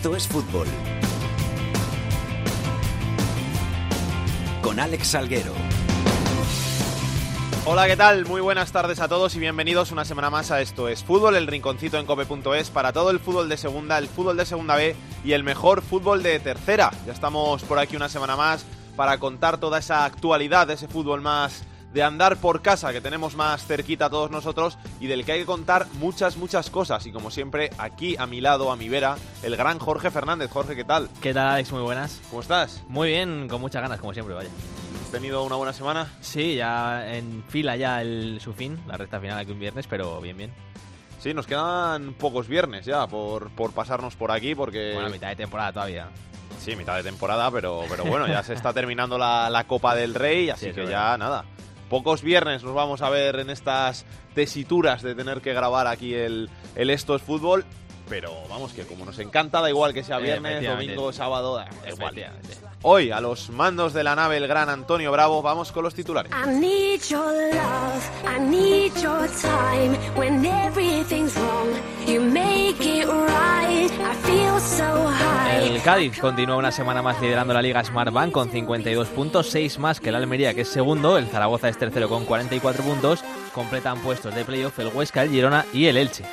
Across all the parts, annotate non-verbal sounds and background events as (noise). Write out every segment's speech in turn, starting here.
Esto es fútbol. Con Alex Salguero. Hola, ¿qué tal? Muy buenas tardes a todos y bienvenidos una semana más a Esto es Fútbol, el rinconcito en cope.es para todo el fútbol de segunda, el fútbol de segunda B y el mejor fútbol de tercera. Ya estamos por aquí una semana más para contar toda esa actualidad ese fútbol más de andar por casa que tenemos más cerquita a todos nosotros y del que hay que contar muchas, muchas cosas. Y como siempre, aquí a mi lado, a mi vera, el gran Jorge Fernández. Jorge, ¿qué tal? ¿Qué tal, Alex? Muy buenas. ¿Cómo estás? Muy bien, con muchas ganas, como siempre, vaya. ¿Has tenido una buena semana? Sí, ya en fila ya el, su fin, la recta final aquí un viernes, pero bien, bien. Sí, nos quedan pocos viernes ya por, por pasarnos por aquí porque... Bueno, mitad de temporada todavía. Sí, mitad de temporada, pero, pero bueno, ya se está (laughs) terminando la, la Copa del Rey, así Sí, que ya nada. Pocos viernes nos vamos a ver en estas tesituras de tener que grabar aquí el, el Esto es Fútbol. Pero vamos, que como nos encanta, da igual que sea viernes, domingo, sábado, da igual. Hoy, a los mandos de la nave, el gran Antonio Bravo, vamos con los titulares. I need your love, I need your time. When everything's wrong, you make it right. I feel so high. El Cádiz continúa una semana más liderando la Liga Smartbank con 52 puntos, 6 más que el Almería, que es segundo. El Zaragoza es tercero con 44 puntos. Completan puestos de playoff el Huesca, el Girona y el Elche.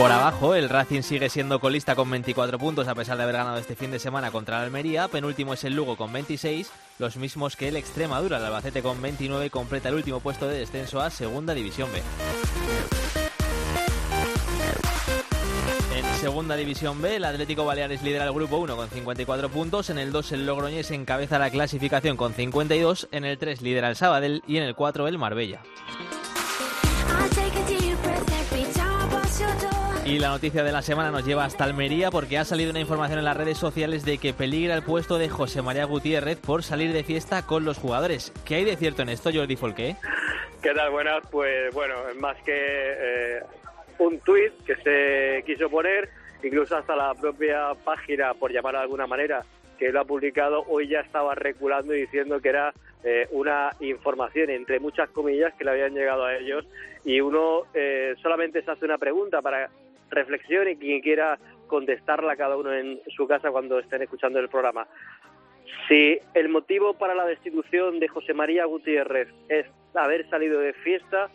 Por abajo, el Racing sigue siendo colista con 24 puntos a pesar de haber ganado este fin de semana contra el Almería. Penúltimo es el Lugo con 26, los mismos que el Extremadura. El Albacete con 29 y completa el último puesto de descenso a Segunda División B. En Segunda División B, el Atlético Baleares lidera el grupo 1 con 54 puntos. En el 2, el Logroñés encabeza la clasificación con 52. En el 3, lidera el Sabadell. Y en el 4, el Marbella. Y la noticia de la semana nos lleva hasta Almería porque ha salido una información en las redes sociales de que peligra el puesto de José María Gutiérrez por salir de fiesta con los jugadores. ¿Qué hay de cierto en esto, Jordi Folqué? ¿Qué tal? Buenas. Pues bueno, más que eh, un tuit que se quiso poner, incluso hasta la propia página, por llamar de alguna manera, que lo ha publicado, hoy ya estaba reculando y diciendo que era eh, una información, entre muchas comillas, que le habían llegado a ellos. Y uno eh, solamente se hace una pregunta para reflexión y quien quiera contestarla cada uno en su casa cuando estén escuchando el programa. Si el motivo para la destitución de José María Gutiérrez es haber salido de fiesta,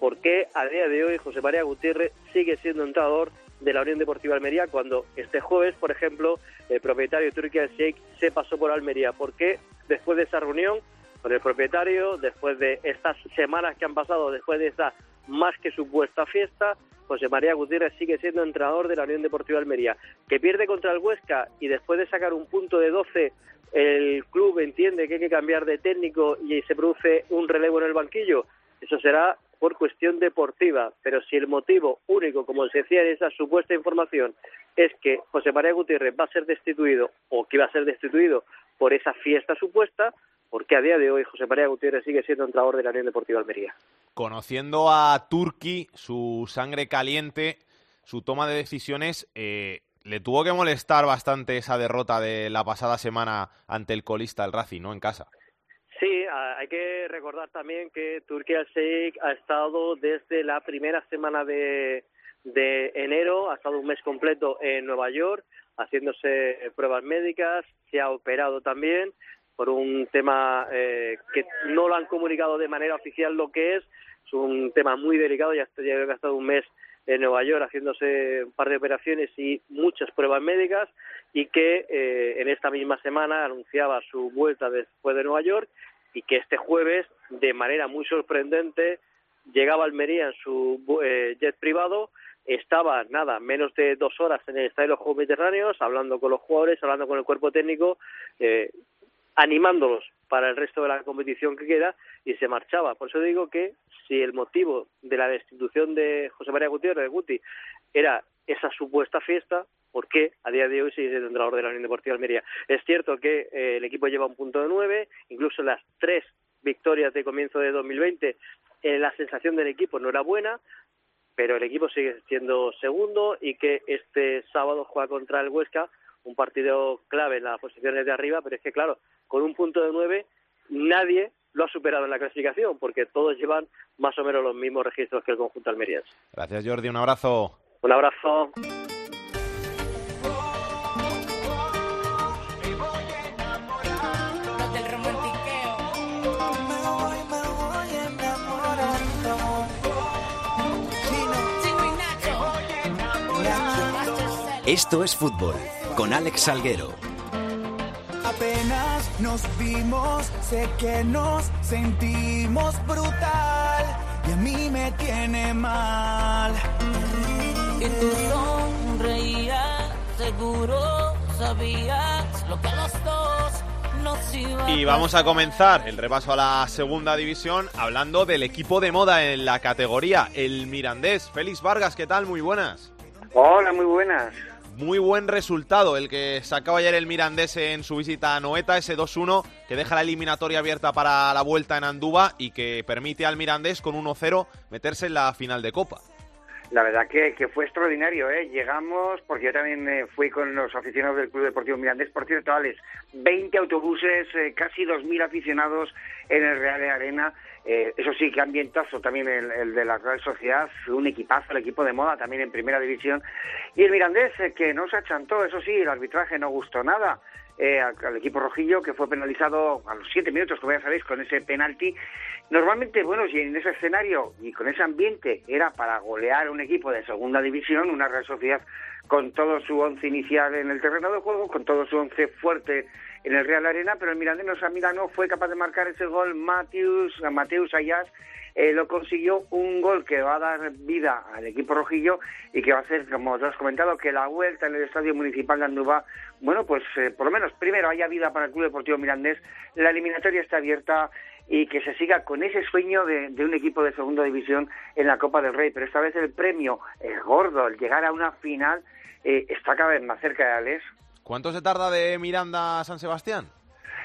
¿por qué a día de hoy José María Gutiérrez sigue siendo entrenador de la Unión Deportiva Almería cuando este jueves, por ejemplo, el propietario Turquía Sheikh se pasó por Almería? ¿Por qué después de esa reunión con el propietario, después de estas semanas que han pasado, después de esa más que supuesta fiesta, José María Gutiérrez sigue siendo entrenador de la Unión Deportiva Almería, que pierde contra el Huesca y después de sacar un punto de 12 el club entiende que hay que cambiar de técnico y se produce un relevo en el banquillo, eso será por cuestión deportiva, pero si el motivo único, como se decía en esa supuesta información, es que José María Gutiérrez va a ser destituido o que va a ser destituido por esa fiesta supuesta, porque a día de hoy José María Gutiérrez sigue siendo entrenador de la Unión Deportiva Almería. Conociendo a Turki, su sangre caliente, su toma de decisiones, eh, le tuvo que molestar bastante esa derrota de la pasada semana ante el colista, el Racing, ¿no? En casa. Sí, hay que recordar también que Turquía Sheikh ha estado desde la primera semana de, de enero, ha estado un mes completo en Nueva York haciéndose pruebas médicas, se ha operado también por un tema eh, que no lo han comunicado de manera oficial lo que es, es un tema muy delicado, ya, ya ha estado un mes en Nueva York haciéndose un par de operaciones y muchas pruebas médicas y que eh, en esta misma semana anunciaba su vuelta después de Nueva York y que este jueves, de manera muy sorprendente, llegaba a Almería en su eh, jet privado, estaba nada, menos de dos horas en el Estadio de los Juegos Mediterráneos, hablando con los jugadores, hablando con el cuerpo técnico, eh, animándolos para el resto de la competición que queda y se marchaba. Por eso digo que si el motivo de la destitución de José María Gutiérrez de Guti era esa supuesta fiesta, ¿por qué a día de hoy sigue siendo entrenador de la Unión Deportiva Almería? Es cierto que eh, el equipo lleva un punto de nueve, incluso las tres victorias de comienzo de 2020, eh, la sensación del equipo no era buena, pero el equipo sigue siendo segundo y que este sábado juega contra el Huesca, un partido clave en las posiciones de arriba, pero es que claro, con un punto de nueve nadie lo ha superado en la clasificación, porque todos llevan más o menos los mismos registros que el conjunto almeriense. Gracias, Jordi. Un abrazo. Un abrazo. Esto es fútbol con Alex Salguero. Nos vimos, sé que nos sentimos brutal y a mí me tiene mal. Y tú sonreías, seguro sabías lo que a los dos nos iba Y vamos a comenzar el repaso a la segunda división hablando del equipo de moda en la categoría, el Mirandés. Félix Vargas, ¿qué tal? Muy buenas. Hola, muy buenas. Muy buen resultado el que sacaba ayer el Mirandés en su visita a Noeta, ese 2-1 que deja la eliminatoria abierta para la vuelta en Andúba y que permite al Mirandés con 1-0 meterse en la final de Copa. La verdad que, fue extraordinario, ¿eh? Llegamos, porque yo también eh, fui con los aficionados del Club Deportivo Mirandés, por cierto, Alex, 20 autobuses, eh, casi 2.000 aficionados en el Real de Arena. Eh, eso sí, que ambientazo también el, de la Real Sociedad, un equipazo, el equipo de moda también en primera división. Y el Mirandés, eh, que no se achantó, eso sí, el arbitraje no gustó nada. Eh, al, al, equipo rojillo que fue penalizado a los siete minutos, como ya sabéis, con ese penalti. Normalmente, bueno, si en ese escenario y con ese ambiente era para golear un equipo de segunda división, una Real Sociedad con todo su once inicial en el terreno de juego, con todo su once fuerte en el Real Arena, pero el Mirandés no fue capaz de marcar ese gol Mateus, Mateus Ayas, eh, lo consiguió un gol que va a dar vida al equipo rojillo y que va a hacer, como te has comentado, que la vuelta en el Estadio Municipal de Andúba, bueno, pues eh, por lo menos primero haya vida para el Club Deportivo Mirandés, la eliminatoria está abierta y que se siga con ese sueño de, de un equipo de segunda división en la Copa del Rey, pero esta vez el premio es gordo, el llegar a una final eh, está cada vez más cerca de Alex. ¿Cuánto se tarda de Miranda a San Sebastián?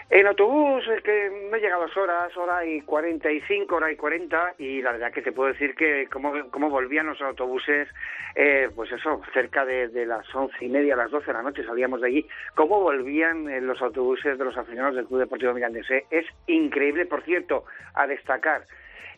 En autobús es que no llega a dos horas, hora y 45, hora y 40, y la verdad que te puedo decir que como, como volvían los autobuses, eh, pues eso, cerca de, las once y media, a las doce de la noche salíamos de allí, cómo volvían eh, los autobuses de los aficionados del Club Deportivo Mirandés. Eh, es increíble, por cierto, a destacar.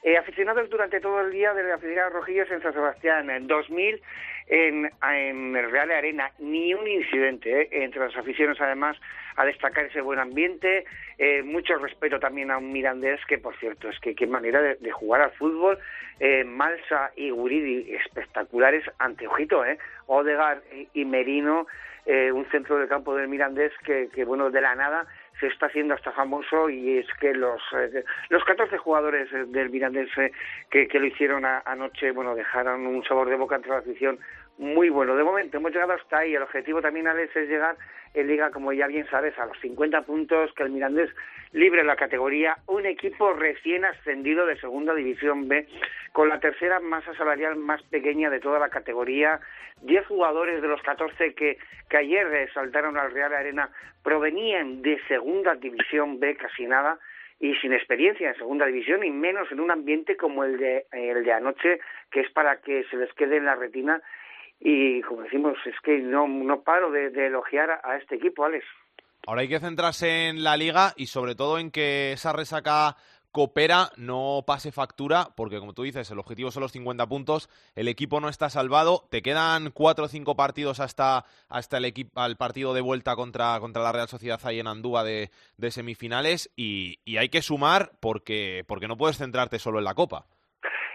Eh, aficionados durante todo el día de la aficionada Rojillos en San Sebastián, en 2000 en, en el Real Arena, ni un incidente ¿eh? entre los aficionados, además, a destacar ese buen ambiente, eh, mucho respeto también a un Mirandés, que por cierto, es que qué manera de, de jugar al fútbol, eh, Malsa y Guridi espectaculares ante Ojito, ¿eh? Odegar y Merino, eh, un centro del campo del Mirandés que, que, bueno, de la nada se está haciendo hasta famoso y es que los eh, los 14 jugadores del Mirandés eh, que, que lo hicieron a, anoche, bueno, dejaron un sabor de boca entre la afición muy bueno. De momento hemos llegado hasta ahí. El objetivo también, Alex, es llegar en Liga, como ya bien sabes, a los 50 puntos, que el Mirandés libre la categoría, un equipo recién ascendido de Segunda División B, con la tercera masa salarial más pequeña de toda la categoría, 10 jugadores de los 14 que, que ayer saltaron al Real Arena provenían de Segunda División B, casi nada, y sin experiencia en segunda división y menos en un ambiente como el de el de anoche que es para que se les quede en la retina y como decimos, es que no, no paro de, elogiar a, a, este equipo, Alex. Ahora hay que centrarse en la liga y sobre todo en que esa resaca coopera no pase factura, porque como tú dices, el objetivo son los 50 puntos, el equipo no está salvado, te quedan cuatro o cinco partidos hasta, hasta el equipo, al partido de vuelta contra, contra la Real Sociedad ahí en Andúa de, de semifinales y, y, hay que sumar porque, porque no puedes centrarte solo en la Copa.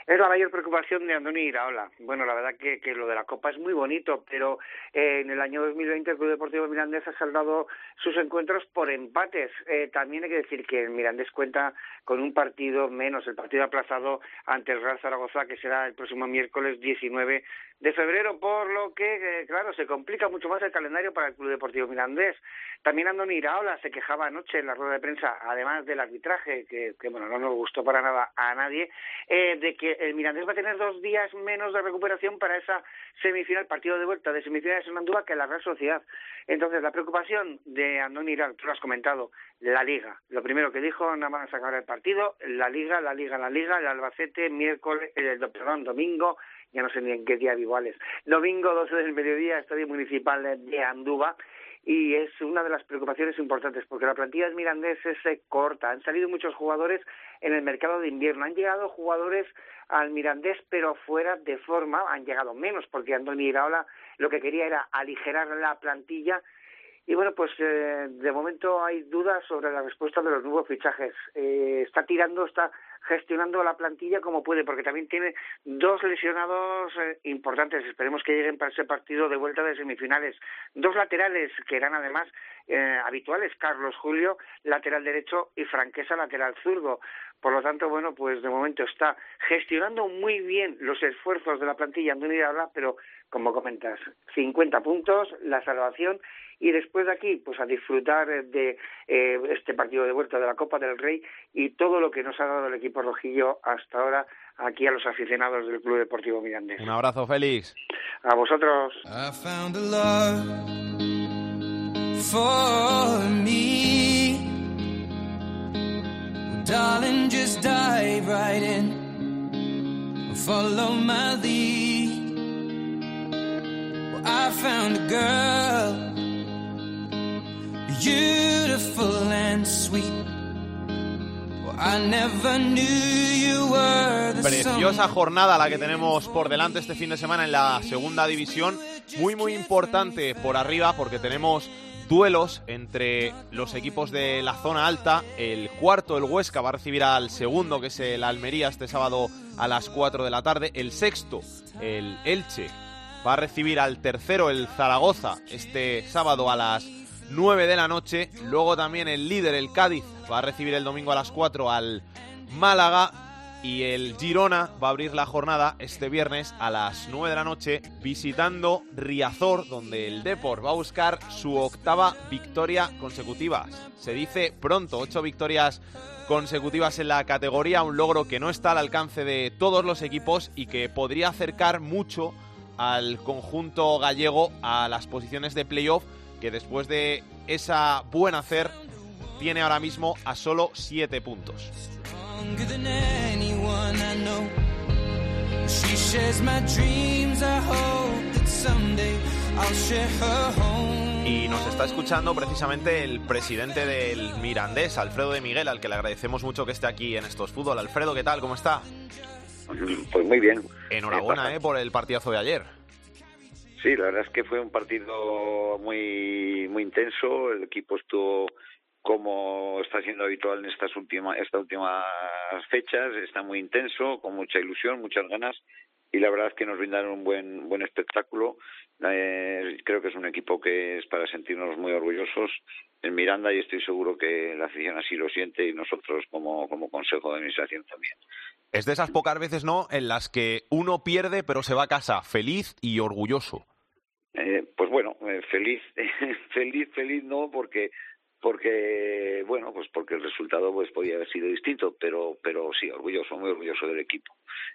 Es la mayor preocupación de Andoni Iraola. Bueno, la verdad que, que lo de la Copa es muy bonito, pero eh, en el año 2020 el Club Deportivo Mirandés ha saldado sus encuentros por empates. Eh, también hay que decir que el Mirandés cuenta con un partido menos, el partido aplazado ante el Real Zaragoza, que será el próximo miércoles 19 de febrero, por lo que, eh, claro, se complica mucho más el calendario para el Club Deportivo Mirandés. También Andoni Iraola se quejaba anoche en la rueda de prensa, además del arbitraje, que, que bueno, no nos gustó para nada a nadie, eh, de que el Mirandés va a tener dos días menos de recuperación para esa semifinal, partido de vuelta de semifinales en Andúa que la Real Sociedad. Entonces, la preocupación de Andoni Iraola, tú lo has comentado, la Liga. Lo primero que dijo, nada más acabar el partido, la Liga, la Liga, la Liga, el Albacete, miércoles, el, perdón, domingo, ya no sé ni en qué día iguales. Domingo 12 del mediodía, Estadio Municipal de Andúba. y es una de las preocupaciones importantes porque la plantilla del Mirandés es eh, corta. Han salido muchos jugadores en el mercado de invierno. Han llegado jugadores al Mirandés, pero fuera de forma. Han llegado menos porque Andoni Iraola lo que quería era aligerar la plantilla. Y bueno, pues eh, de momento hay dudas sobre la respuesta de los nuevos fichajes. Eh, está tirando, está gestionando la plantilla como puede, porque también tiene dos lesionados eh, importantes. Esperemos que lleguen para ese partido de vuelta de semifinales. Dos laterales que eran además eh, habituales, Carlos Julio, lateral derecho, y Franquesa, lateral zurdo. Por lo tanto, bueno, pues de momento está gestionando muy bien los esfuerzos de la plantilla Andoni Habla, pero como comentas, 50 puntos, la salvación y después de aquí, pues a disfrutar de eh, este partido de vuelta de la Copa del Rey y todo lo que nos ha dado el equipo rojillo hasta ahora aquí a los aficionados del Club Deportivo Mirandés. Un abrazo, Félix. A vosotros. I found a love for me. Darling, just dive right in. Follow my lead. Well, I found a girl, beautiful and sweet. Preciosa jornada la que tenemos por delante este fin de semana en la segunda división. Muy, muy importante por arriba porque tenemos duelos entre los equipos de la zona alta. El cuarto, el Huesca, va a recibir al segundo, que es el Almería, este sábado a las 4 de la tarde. El sexto, el Elche, va a recibir al tercero, el Zaragoza, este sábado a las 9 de la noche. Luego también el líder, el Cádiz, va a recibir el domingo a las 4 al Málaga. Y el Girona va a abrir la jornada este viernes a las 9 de la noche visitando Riazor, donde el Depor va a buscar su octava victoria consecutiva. Se dice pronto, ocho victorias consecutivas en la categoría, un logro que no está al alcance de todos los equipos y que podría acercar mucho al conjunto gallego a las posiciones de playoff, que después de esa buen hacer tiene ahora mismo a solo 7 puntos. Y nos está escuchando precisamente el presidente del Mirandés, Alfredo de Miguel, al que le agradecemos mucho que esté aquí en estos fútbol. Alfredo, ¿qué tal? ¿Cómo está? Pues muy bien. Enhorabuena eh, por el partidazo de ayer. Sí, la verdad es que fue un partido muy muy intenso. El equipo estuvo como está siendo habitual en estas últimas estas últimas fechas, está muy intenso, con mucha ilusión, muchas ganas y la verdad es que nos brindaron un buen buen espectáculo. Eh, creo que es un equipo que es para sentirnos muy orgullosos en Miranda y estoy seguro que la afición así lo siente y nosotros como como consejo de administración también. Es de esas pocas veces, ¿no?, en las que uno pierde pero se va a casa feliz y orgulloso. Eh, pues bueno, eh, feliz, (laughs) feliz, feliz no, porque porque bueno pues porque el resultado pues podía haber sido distinto pero pero sí orgulloso muy orgulloso del equipo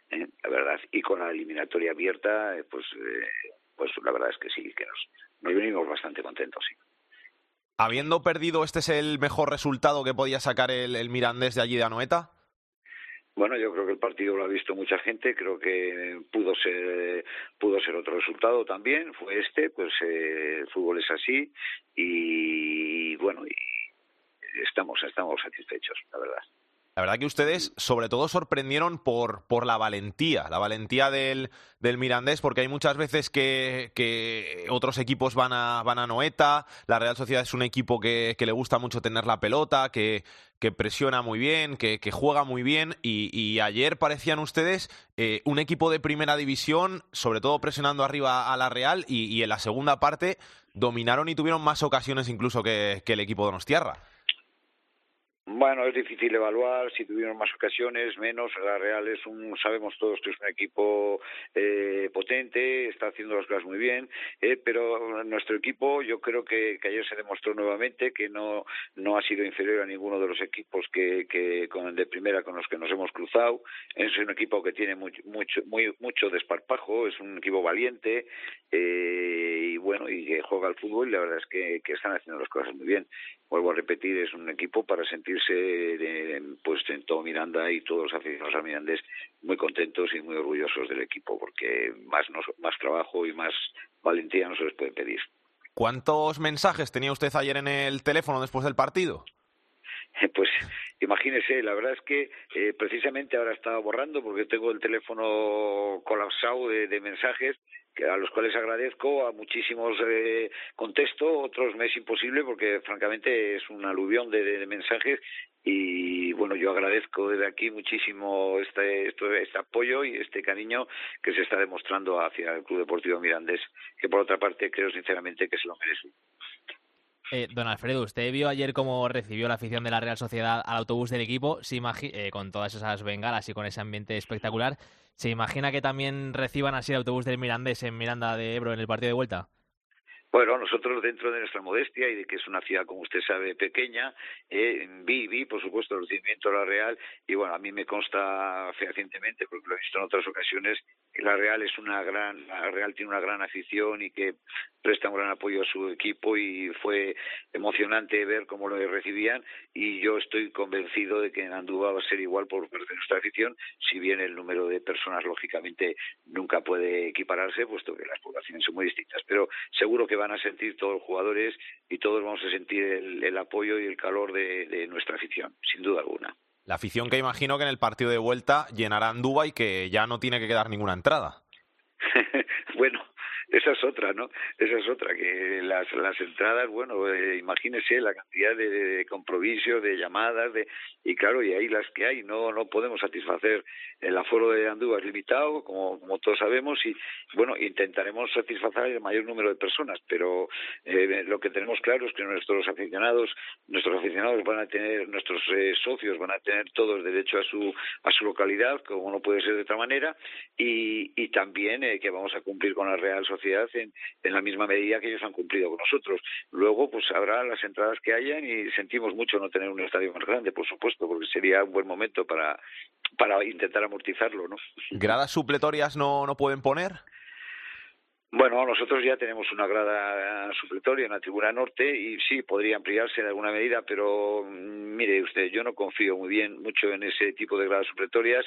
¿eh? la verdad y con la eliminatoria abierta eh, pues eh, pues la verdad es que sí que nos nos venimos bastante contentos sí Habiendo perdido, ¿este es el mejor resultado que podía sacar el, el Mirandés de allí de Anoeta? Bueno, yo creo que el partido lo ha visto mucha gente, creo que pudo ser pudo ser otro resultado también, fue este, pues eh, el fútbol es así y bueno, y estamos estamos satisfechos, la verdad. La verdad que ustedes sobre todo sorprendieron por, por la valentía, la valentía del, del Mirandés, porque hay muchas veces que, que otros equipos van a, van a Noeta, la Real Sociedad es un equipo que, que le gusta mucho tener la pelota, que, que presiona muy bien, que, juega muy bien, y, y ayer parecían ustedes eh, un equipo de primera división, sobre todo presionando arriba a la Real, y, en la segunda parte dominaron y tuvieron más ocasiones incluso que, que el equipo de Donostiarra. Bueno, es difícil evaluar si tuvieron más ocasiones, menos. La Real es un, sabemos todos que es un equipo eh, potente, está haciendo las cosas muy bien, eh, pero nuestro equipo yo creo que, ayer se demostró nuevamente que no, no ha sido inferior a ninguno de los equipos que, que con, de primera con los que nos hemos cruzado. Es un equipo que tiene mucho, mucho, muy, mucho desparpajo, es un equipo valiente eh, y bueno, y que juega al fútbol y la verdad es que, están haciendo las cosas muy bien vuelvo a repetir, es un equipo para sentirse eh, pues en todo Miranda y todos los aficionados a Mirandés muy contentos y muy orgullosos del equipo, porque más, nos, más trabajo y más valentía no se les puede pedir. ¿Cuántos mensajes tenía usted ayer en el teléfono después del partido? (laughs) Pues imagínese, la verdad es que eh, precisamente ahora estaba borrando porque tengo el teléfono colapsado de, de mensajes a los cuales agradezco, a muchísimos eh, contesto, otros me es imposible porque francamente es un aluvión de, de, de mensajes y bueno, yo agradezco desde aquí muchísimo este, este, este apoyo y este cariño que se está demostrando hacia el Club Deportivo Mirandés, que por otra parte creo sinceramente que se lo merece. Eh, don Alfredo, usted vio ayer cómo recibió la afición de la Real Sociedad al autobús del equipo, se eh, con todas esas bengalas y con ese ambiente espectacular. ¿Se imagina que también reciban así el autobús del Mirandés en Miranda de Ebro en el partido de vuelta? Bueno, nosotros dentro de nuestra modestia y de que es una ciudad, como usted sabe, pequeña, eh, vi, vi, por supuesto, el recibimiento de la Real y bueno, a mí me consta fehacientemente, porque lo he visto en otras ocasiones, que la Real es una gran, la Real tiene una gran afición y que presta un gran apoyo a su equipo y fue emocionante ver cómo lo recibían y yo estoy convencido de que en Andúba va a ser igual por parte de nuestra afición, si bien el número de personas lógicamente nunca puede equipararse, puesto que las poblaciones son muy distintas, pero seguro que van a sentir todos los jugadores y todos vamos a sentir el, el apoyo y el calor de, de nuestra afición, sin duda alguna. La afición que imagino que en el partido de vuelta llenará Andúba y que ya no tiene que quedar ninguna entrada. (laughs) bueno, esa es otra, ¿no? Esa es otra, que las, las entradas, bueno, eh, imagínese la cantidad de, de compromisos, de llamadas, de y claro, y ahí las que hay, no no podemos satisfacer el aforo de Andúa es limitado, como, como todos sabemos, y bueno, intentaremos satisfacer el mayor número de personas, pero eh, lo que tenemos claro es que nuestros aficionados, nuestros aficionados van a tener, nuestros eh, socios van a tener todos derecho a su a su localidad, como no puede ser de otra manera, y, y también eh, que vamos a cumplir con la Real Sociedad en, en la misma medida que ellos han cumplido con nosotros. Luego, pues habrá las entradas que hayan y sentimos mucho no tener un estadio más grande, por supuesto, porque sería un buen momento para para intentar amortizarlo, ¿no? ¿Gradas supletorias no, no pueden poner? Bueno, nosotros ya tenemos una grada supletoria en la tribuna norte y sí, podría ampliarse en alguna medida, pero mm, mire usted, yo no confío muy bien mucho en ese tipo de gradas supletorias.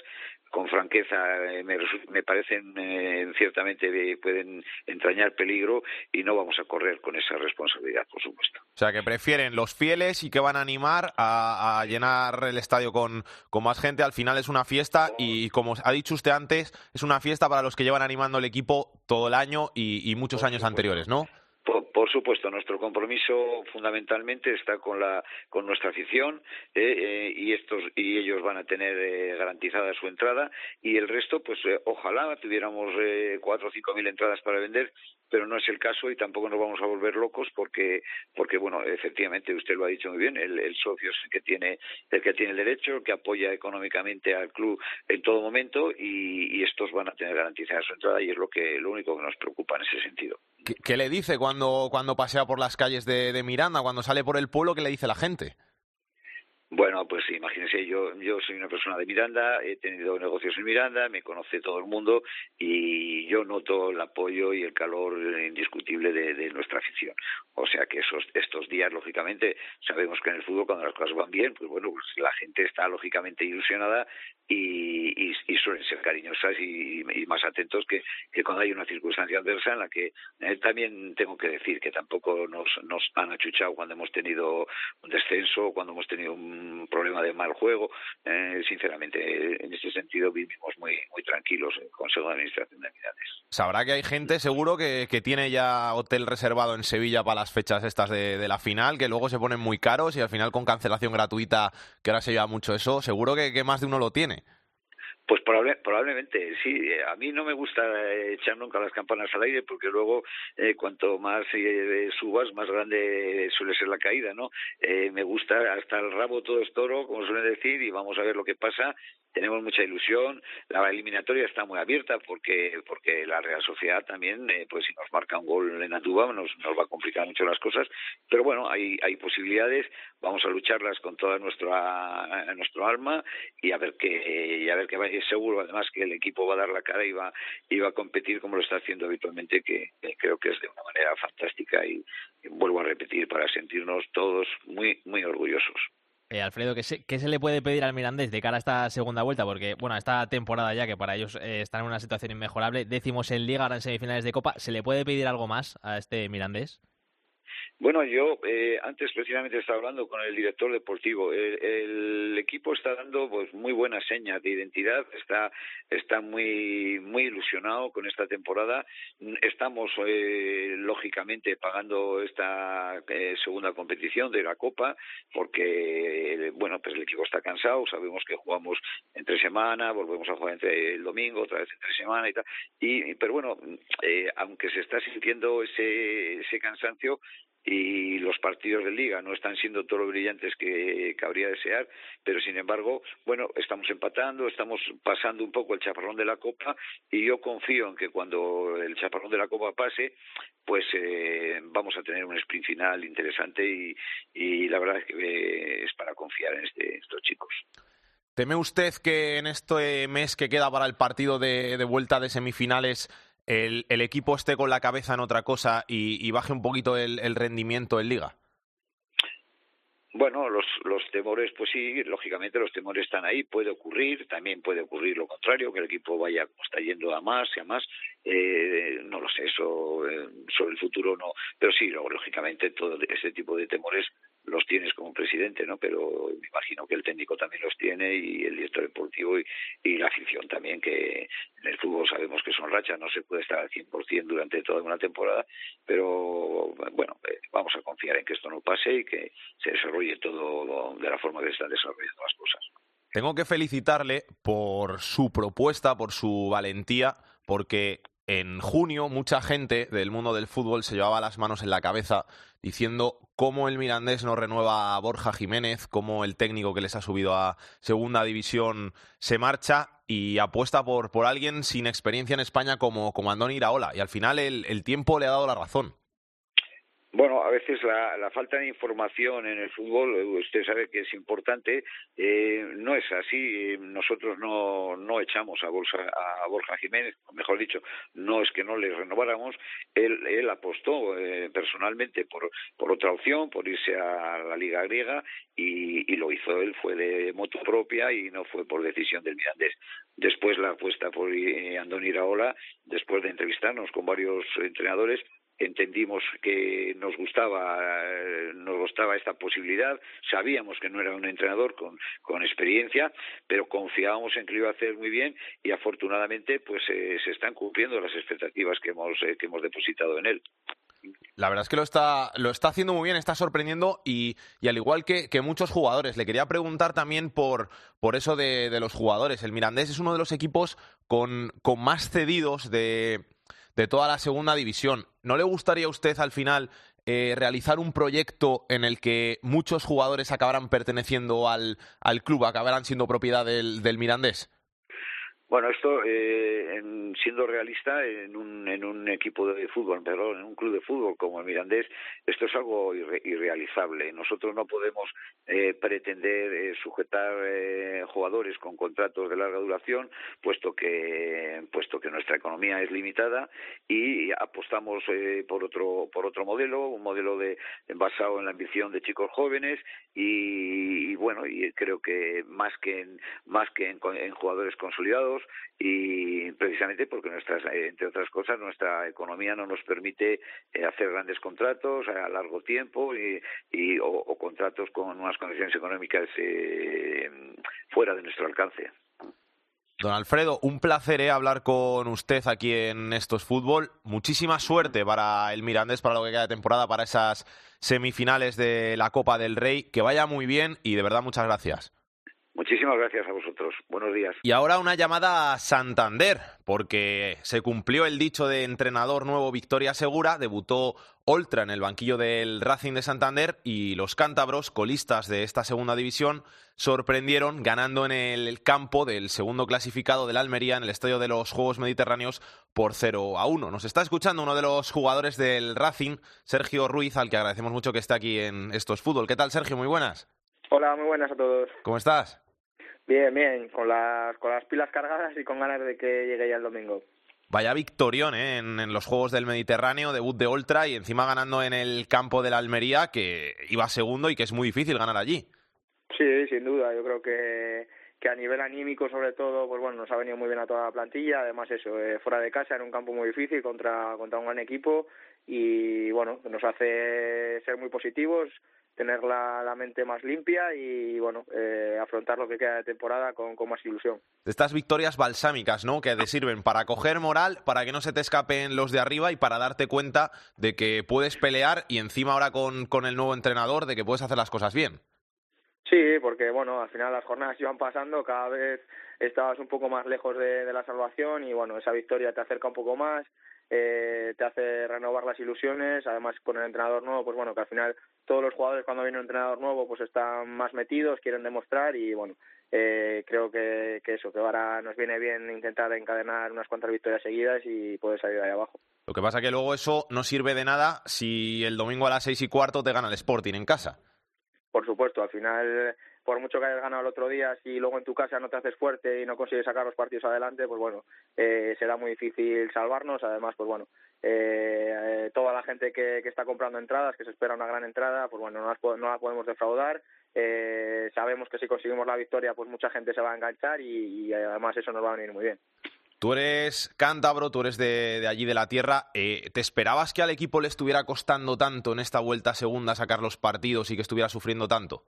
Con franqueza, eh, me, me, parecen eh, ciertamente pueden entrañar peligro y no vamos a correr con esa responsabilidad, por supuesto. O sea, que prefieren los fieles y que van a animar a, a llenar el estadio con, con más gente. Al final es una fiesta y, como ha dicho usted antes, es una fiesta para los que llevan animando el equipo todo el año y, y muchos años anteriores, ¿no? Por, por, supuesto, nuestro compromiso fundamentalmente está con la con nuestra afición eh, eh, y estos y ellos van a tener eh, garantizada su entrada y el resto, pues eh, ojalá tuviéramos eh, cuatro o cinco mil entradas para vender, pero no es el caso y tampoco nos vamos a volver locos porque porque bueno, efectivamente usted lo ha dicho muy bien, el, el socio es el que tiene el que tiene el derecho, el que apoya económicamente al club en todo momento y, estos van a tener garantizada su entrada y es lo que lo único que nos preocupa en ese sentido. ¿Qué, qué le dice cuando, cuando pasea por las calles de, de, Miranda, cuando sale por el pueblo? ¿Qué le dice la gente? Bueno, pues imagínense, yo, yo soy una persona de Miranda, he tenido negocios en Miranda, me conoce todo el mundo y yo noto el apoyo y el calor indiscutible de, nuestra afición. O sea que esos, estos días, lógicamente, sabemos que en el fútbol cuando las cosas van bien, pues bueno, pues la gente está lógicamente ilusionada y, y, suelen ser cariñosas y, más atentos que, cuando hay una circunstancia adversa en la que eh, también tengo que decir que tampoco nos, nos han achuchado cuando hemos tenido un descenso, cuando hemos tenido un problema de mal juego. Eh, sinceramente, en ese sentido vivimos muy, muy tranquilos el Consejo de Administración de Mirades. Sabrá que hay gente seguro que, que tiene ya hotel reservado en Sevilla para las fechas estas de, de, la final, que luego se ponen muy caros y al final con cancelación gratuita, que ahora se lleva mucho eso, seguro que, que más de uno lo tiene. Pues probable, probablemente, sí. A mí no me gusta echar nunca las campanas al aire porque luego eh, cuanto más eh, subas, más grande suele ser la caída, ¿no? Eh, me gusta hasta el rabo todo es toro, como suelen decir, y vamos a ver lo que pasa. Tenemos mucha ilusión. La eliminatoria está muy abierta porque porque la Real Sociedad también, eh, pues si nos marca un gol en Andúba, nos, nos va a complicar mucho las cosas. Pero bueno, hay, hay posibilidades. Vamos a lucharlas con toda nuestra nuestro alma y a ver qué y a ver qué va seguro además que el equipo va a dar la cara y va, y va a competir como lo está haciendo habitualmente, que, que creo que es de una manera fantástica y, y, vuelvo a repetir para sentirnos todos muy, muy orgullosos. Eh, Alfredo, ¿qué se, ¿qué se, le puede pedir al Mirandés de cara a esta segunda vuelta? Porque, bueno, esta temporada ya, que para ellos eh, están en una situación inmejorable, décimos en Liga, ahora en semifinales de Copa, ¿se le puede pedir algo más a este Mirandés? Bueno, yo eh, antes precisamente estaba hablando con el director deportivo. El, equipo está dando pues muy buenas señas de identidad. Está está muy muy ilusionado con esta temporada. Estamos eh, lógicamente pagando esta eh, segunda competición de la Copa porque bueno pues el equipo está cansado. Sabemos que jugamos entre semana, volvemos a jugar entre el domingo, otra vez entre semana y tal. Y pero bueno, eh, aunque se está sintiendo ese ese cansancio y los partidos de liga no están siendo todo lo brillantes que cabría desear, pero sin embargo, bueno, estamos empatando, estamos pasando un poco el chaparrón de la Copa y yo confío en que cuando el chaparrón de la Copa pase, pues eh, vamos a tener un sprint final interesante y, la verdad es que eh, es para confiar en este, estos chicos. ¿Teme usted que en este mes que queda para el partido de vuelta de semifinales el, el, equipo esté con la cabeza en otra cosa y, baje un poquito el, el, rendimiento en liga? Bueno, los, los temores, pues sí, lógicamente los temores están ahí, puede ocurrir, también puede ocurrir lo contrario, que el equipo vaya como está yendo a más y a más, eh, no lo sé, eso eh, sobre el futuro no, pero sí, lógicamente todo ese tipo de temores los tienes como presidente, ¿no? Pero me imagino que el técnico también los tiene y el director deportivo y, y la afición también, que en el fútbol sabemos que son rachas, no se puede estar al 100% durante toda una temporada, pero bueno, eh, vamos a confiar en que esto no pase y que se desarrolle todo de la forma que se están desarrollando las cosas. Tengo que felicitarle por su propuesta, por su valentía, porque en junio mucha gente del mundo del fútbol se llevaba las manos en la cabeza diciendo cómo el Mirandés no renueva a Borja Jiménez, cómo el técnico que les ha subido a segunda división se marcha y apuesta por, por alguien sin experiencia en España como, como Andoni Iraola. Y al final el tiempo le ha dado la razón. Bueno, a veces la, falta de información en el fútbol, usted sabe que es importante, eh, no es así. Nosotros no, no echamos a, Bolsa, a Borja Jiménez, mejor dicho, no es que no le renováramos. Él, él apostó eh, personalmente por, por otra opción, por irse a la Liga Griega y, y lo hizo él, fue de moto propia y no fue por decisión del Mirandés. Después la apuesta por eh, Andoni Iraola, después de entrevistarnos con varios entrenadores, entendimos que nos gustaba nos gustaba esta posibilidad sabíamos que no era un entrenador con, con experiencia pero confiábamos en que lo iba a hacer muy bien y afortunadamente pues eh, se están cumpliendo las expectativas que hemos eh, que hemos depositado en él la verdad es que lo está, lo está haciendo muy bien, está sorprendiendo y, y al igual que, que, muchos jugadores. Le quería preguntar también por, por eso de, de, los jugadores. El Mirandés es uno de los equipos con, con más cedidos de, de toda la segunda división. ¿No le gustaría a usted al final eh, realizar un proyecto en el que muchos jugadores acabaran perteneciendo al, al club, acabaran siendo propiedad del, del Mirandés? Bueno, esto, eh, en, siendo realista, en un, en un equipo de fútbol, perdón, en un club de fútbol como el Mirandés, esto es algo irre, irrealizable. Nosotros no podemos eh, pretender eh, sujetar eh, jugadores con contratos de larga duración, puesto que, puesto que nuestra economía es limitada y apostamos eh, por otro, por otro modelo, un modelo de, basado en la ambición de chicos jóvenes y, y bueno, y creo que más que en, más que en, en jugadores consolidados y precisamente porque nuestras entre otras cosas nuestra economía no nos permite eh, hacer grandes contratos a largo tiempo y, o, contratos con unas condiciones económicas eh, fuera de nuestro alcance. Don Alfredo, un placer ¿eh? hablar con usted aquí en Estos Fútbol. Muchísima suerte para el Mirandés, para lo que queda de temporada, para esas semifinales de la Copa del Rey. Que vaya muy bien y de verdad muchas gracias. Muchísimas gracias a vosotros. Buenos días. Y ahora una llamada a Santander, porque se cumplió el dicho de entrenador nuevo Victoria Segura, debutó Oltra en el banquillo del Racing de Santander y los cántabros, colistas de esta segunda división, sorprendieron ganando en el campo del segundo clasificado del Almería en el estadio de los Juegos Mediterráneos por 0 a 1. Nos está escuchando uno de los jugadores del Racing, Sergio Ruiz, al que agradecemos mucho que esté aquí en Estos Fútbol. ¿Qué tal, Sergio? Muy buenas. Hola, muy buenas a todos. ¿Cómo estás? Bien, bien, con las, con las pilas cargadas y con ganas de que llegue ya el domingo. Vaya victorión ¿eh? en, en, los Juegos del Mediterráneo, debut de Ultra y encima ganando en el campo de la Almería, que iba segundo y que es muy difícil ganar allí. Sí, sin duda. Yo creo que, que que a nivel anímico sobre todo, pues bueno, nos ha venido muy bien a toda la plantilla, además eso, eh, fuera de casa en un campo muy difícil contra, contra un gran equipo y bueno, nos hace ser muy positivos, tener la, la mente más limpia y bueno, eh, afrontar lo que queda de temporada con, con más ilusión. Estas victorias balsámicas, ¿no? Que te sirven para coger moral, para que no se te escapen los de arriba y para darte cuenta de que puedes pelear y encima ahora con, con el nuevo entrenador de que puedes hacer las cosas bien. Sí, porque bueno, al final las jornadas (laughs) iban pasando, cada vez estabas un poco más lejos de, de la salvación y bueno, esa victoria te acerca un poco más, eh, te hace renovar las ilusiones, además con el entrenador nuevo, pues bueno, que al final todos los jugadores cuando viene un entrenador nuevo pues están más metidos, quieren demostrar y bueno, eh, creo que, que eso, que ahora nos viene bien intentar encadenar unas cuantas victorias seguidas y poder salir de ahí abajo. Lo que pasa que luego eso no sirve de nada si el domingo a las seis y cuarto te gana el Sporting en casa. Por supuesto, al final, por mucho que hayas ganado el otro día, si luego en tu casa no te haces fuerte y no consigues sacar los partidos adelante, pues bueno, eh, será muy difícil salvarnos. Además, pues bueno, eh, toda la gente que, que está comprando entradas, que se espera una gran entrada, pues bueno, no, las, no la podemos defraudar. Eh, sabemos que si conseguimos la victoria, pues mucha gente se va a enganchar y, además eso nos va a venir muy bien. Tú eres cántabro, tú eres de, allí de la tierra. ¿Te esperabas que al equipo le estuviera costando tanto en esta vuelta segunda sacar los partidos y que estuviera sufriendo tanto?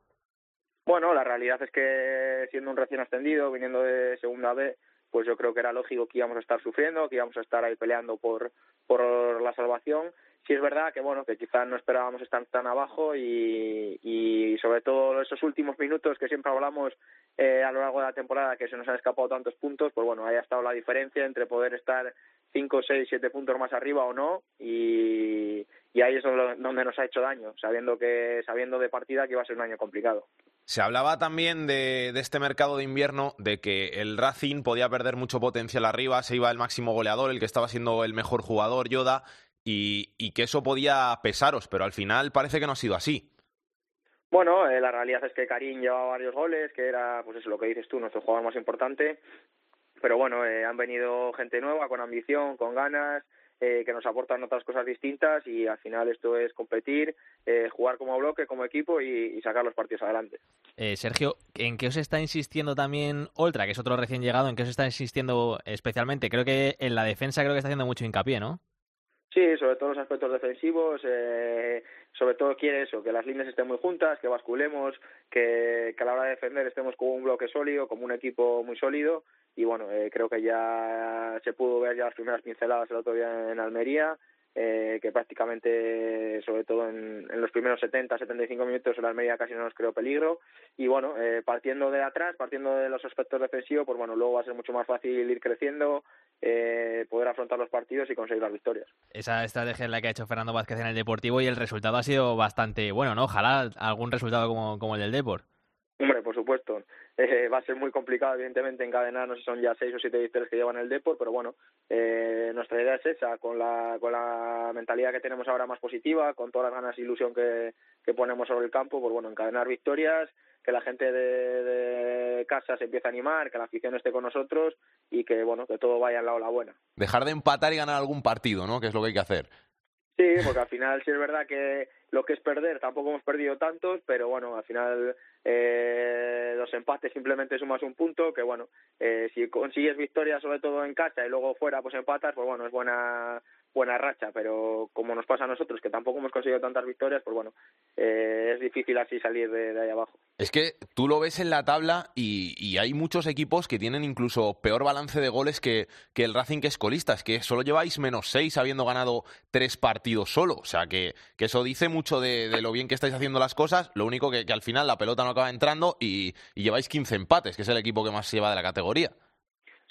Bueno, la realidad es que siendo un recién ascendido, viniendo de segunda B, pues yo creo que era lógico que íbamos a estar sufriendo, que íbamos a estar ahí peleando por, por la salvación. Sí es verdad que bueno, que quizás no esperábamos estar tan abajo y, y sobre todo esos últimos minutos que siempre hablamos eh, a lo largo de la temporada que se nos han escapado tantos puntos, pues bueno, ahí ha estado la diferencia entre poder estar 5, 6, 7 puntos más arriba o no y, y ahí es donde nos ha hecho daño, sabiendo que sabiendo de partida que iba a ser un año complicado. Se hablaba también de, de este mercado de invierno, de que el Racing podía perder mucho potencial arriba, se iba el máximo goleador, el que estaba siendo el mejor jugador, Yoda, y, y que eso podía pesaros, pero al final parece que no ha sido así. Bueno, eh, la realidad es que Karim llevaba varios goles, que era, pues eso, lo que dices tú, nuestro jugador más importante. Pero bueno, eh, han venido gente nueva, con ambición, con ganas, eh, que nos aportan otras cosas distintas y al final esto es competir, eh, jugar como bloque, como equipo y, sacar los partidos adelante. Eh, Sergio, ¿en qué os está insistiendo también Oltra, que es otro recién llegado? ¿En qué os está insistiendo especialmente? Creo que en la defensa creo que está haciendo mucho hincapié, ¿no? Sí, sobre todo los aspectos defensivos, eh, sobre todo quiere eso, que las líneas estén muy juntas, que basculemos, que, a la hora de defender estemos como un bloque sólido, como un equipo muy sólido. Y bueno, eh, creo que ya se pudo ver ya las primeras pinceladas el otro día en Almería, eh, que prácticamente, sobre todo en, en los primeros 70, 75 minutos, el Almería casi no nos creó peligro. Y bueno, eh, partiendo de atrás, partiendo de los aspectos defensivos, pues bueno, luego va a ser mucho más fácil ir creciendo, eh, poder afrontar los partidos y conseguir las victorias. Esa estrategia es la que ha hecho Fernando Vázquez en el Deportivo y el resultado ha sido bastante bueno, ¿no? Ojalá algún resultado como, como el del Deport. Hombre, por supuesto. Eh, va a ser muy complicado, evidentemente, encadenar, no sé si son ya seis o siete victorias que llevan el Deport, pero bueno, eh, nuestra idea es esa, con la, con la mentalidad que tenemos ahora más positiva, con todas las ganas e ilusión que, que ponemos sobre el campo, pues bueno, encadenar victorias, que la gente de, de casa se empiece a animar, que la afición esté con nosotros y que, bueno, que todo vaya al lado de la buena. Dejar de empatar y ganar algún partido, ¿no? Que es lo que hay que hacer. Sí, porque al final sí es verdad que lo que es perder tampoco hemos perdido tantos, pero bueno, al final eh, los empates simplemente sumas un punto, que bueno, eh, si consigues victoria sobre todo en casa y luego fuera pues empatas, pues bueno, es buena buena racha, pero como nos pasa a nosotros, que tampoco hemos conseguido tantas victorias, pues bueno, eh, es difícil así salir de, ahí abajo. Es que tú lo ves en la tabla y, hay muchos equipos que tienen incluso peor balance de goles que, el Racing que es colista. Es que solo lleváis menos seis habiendo ganado tres partidos solo. O sea que, eso dice mucho de, lo bien que estáis haciendo las cosas. Lo único que, al final la pelota no acaba entrando y, y lleváis 15 empates, que es el equipo que más lleva de la categoría.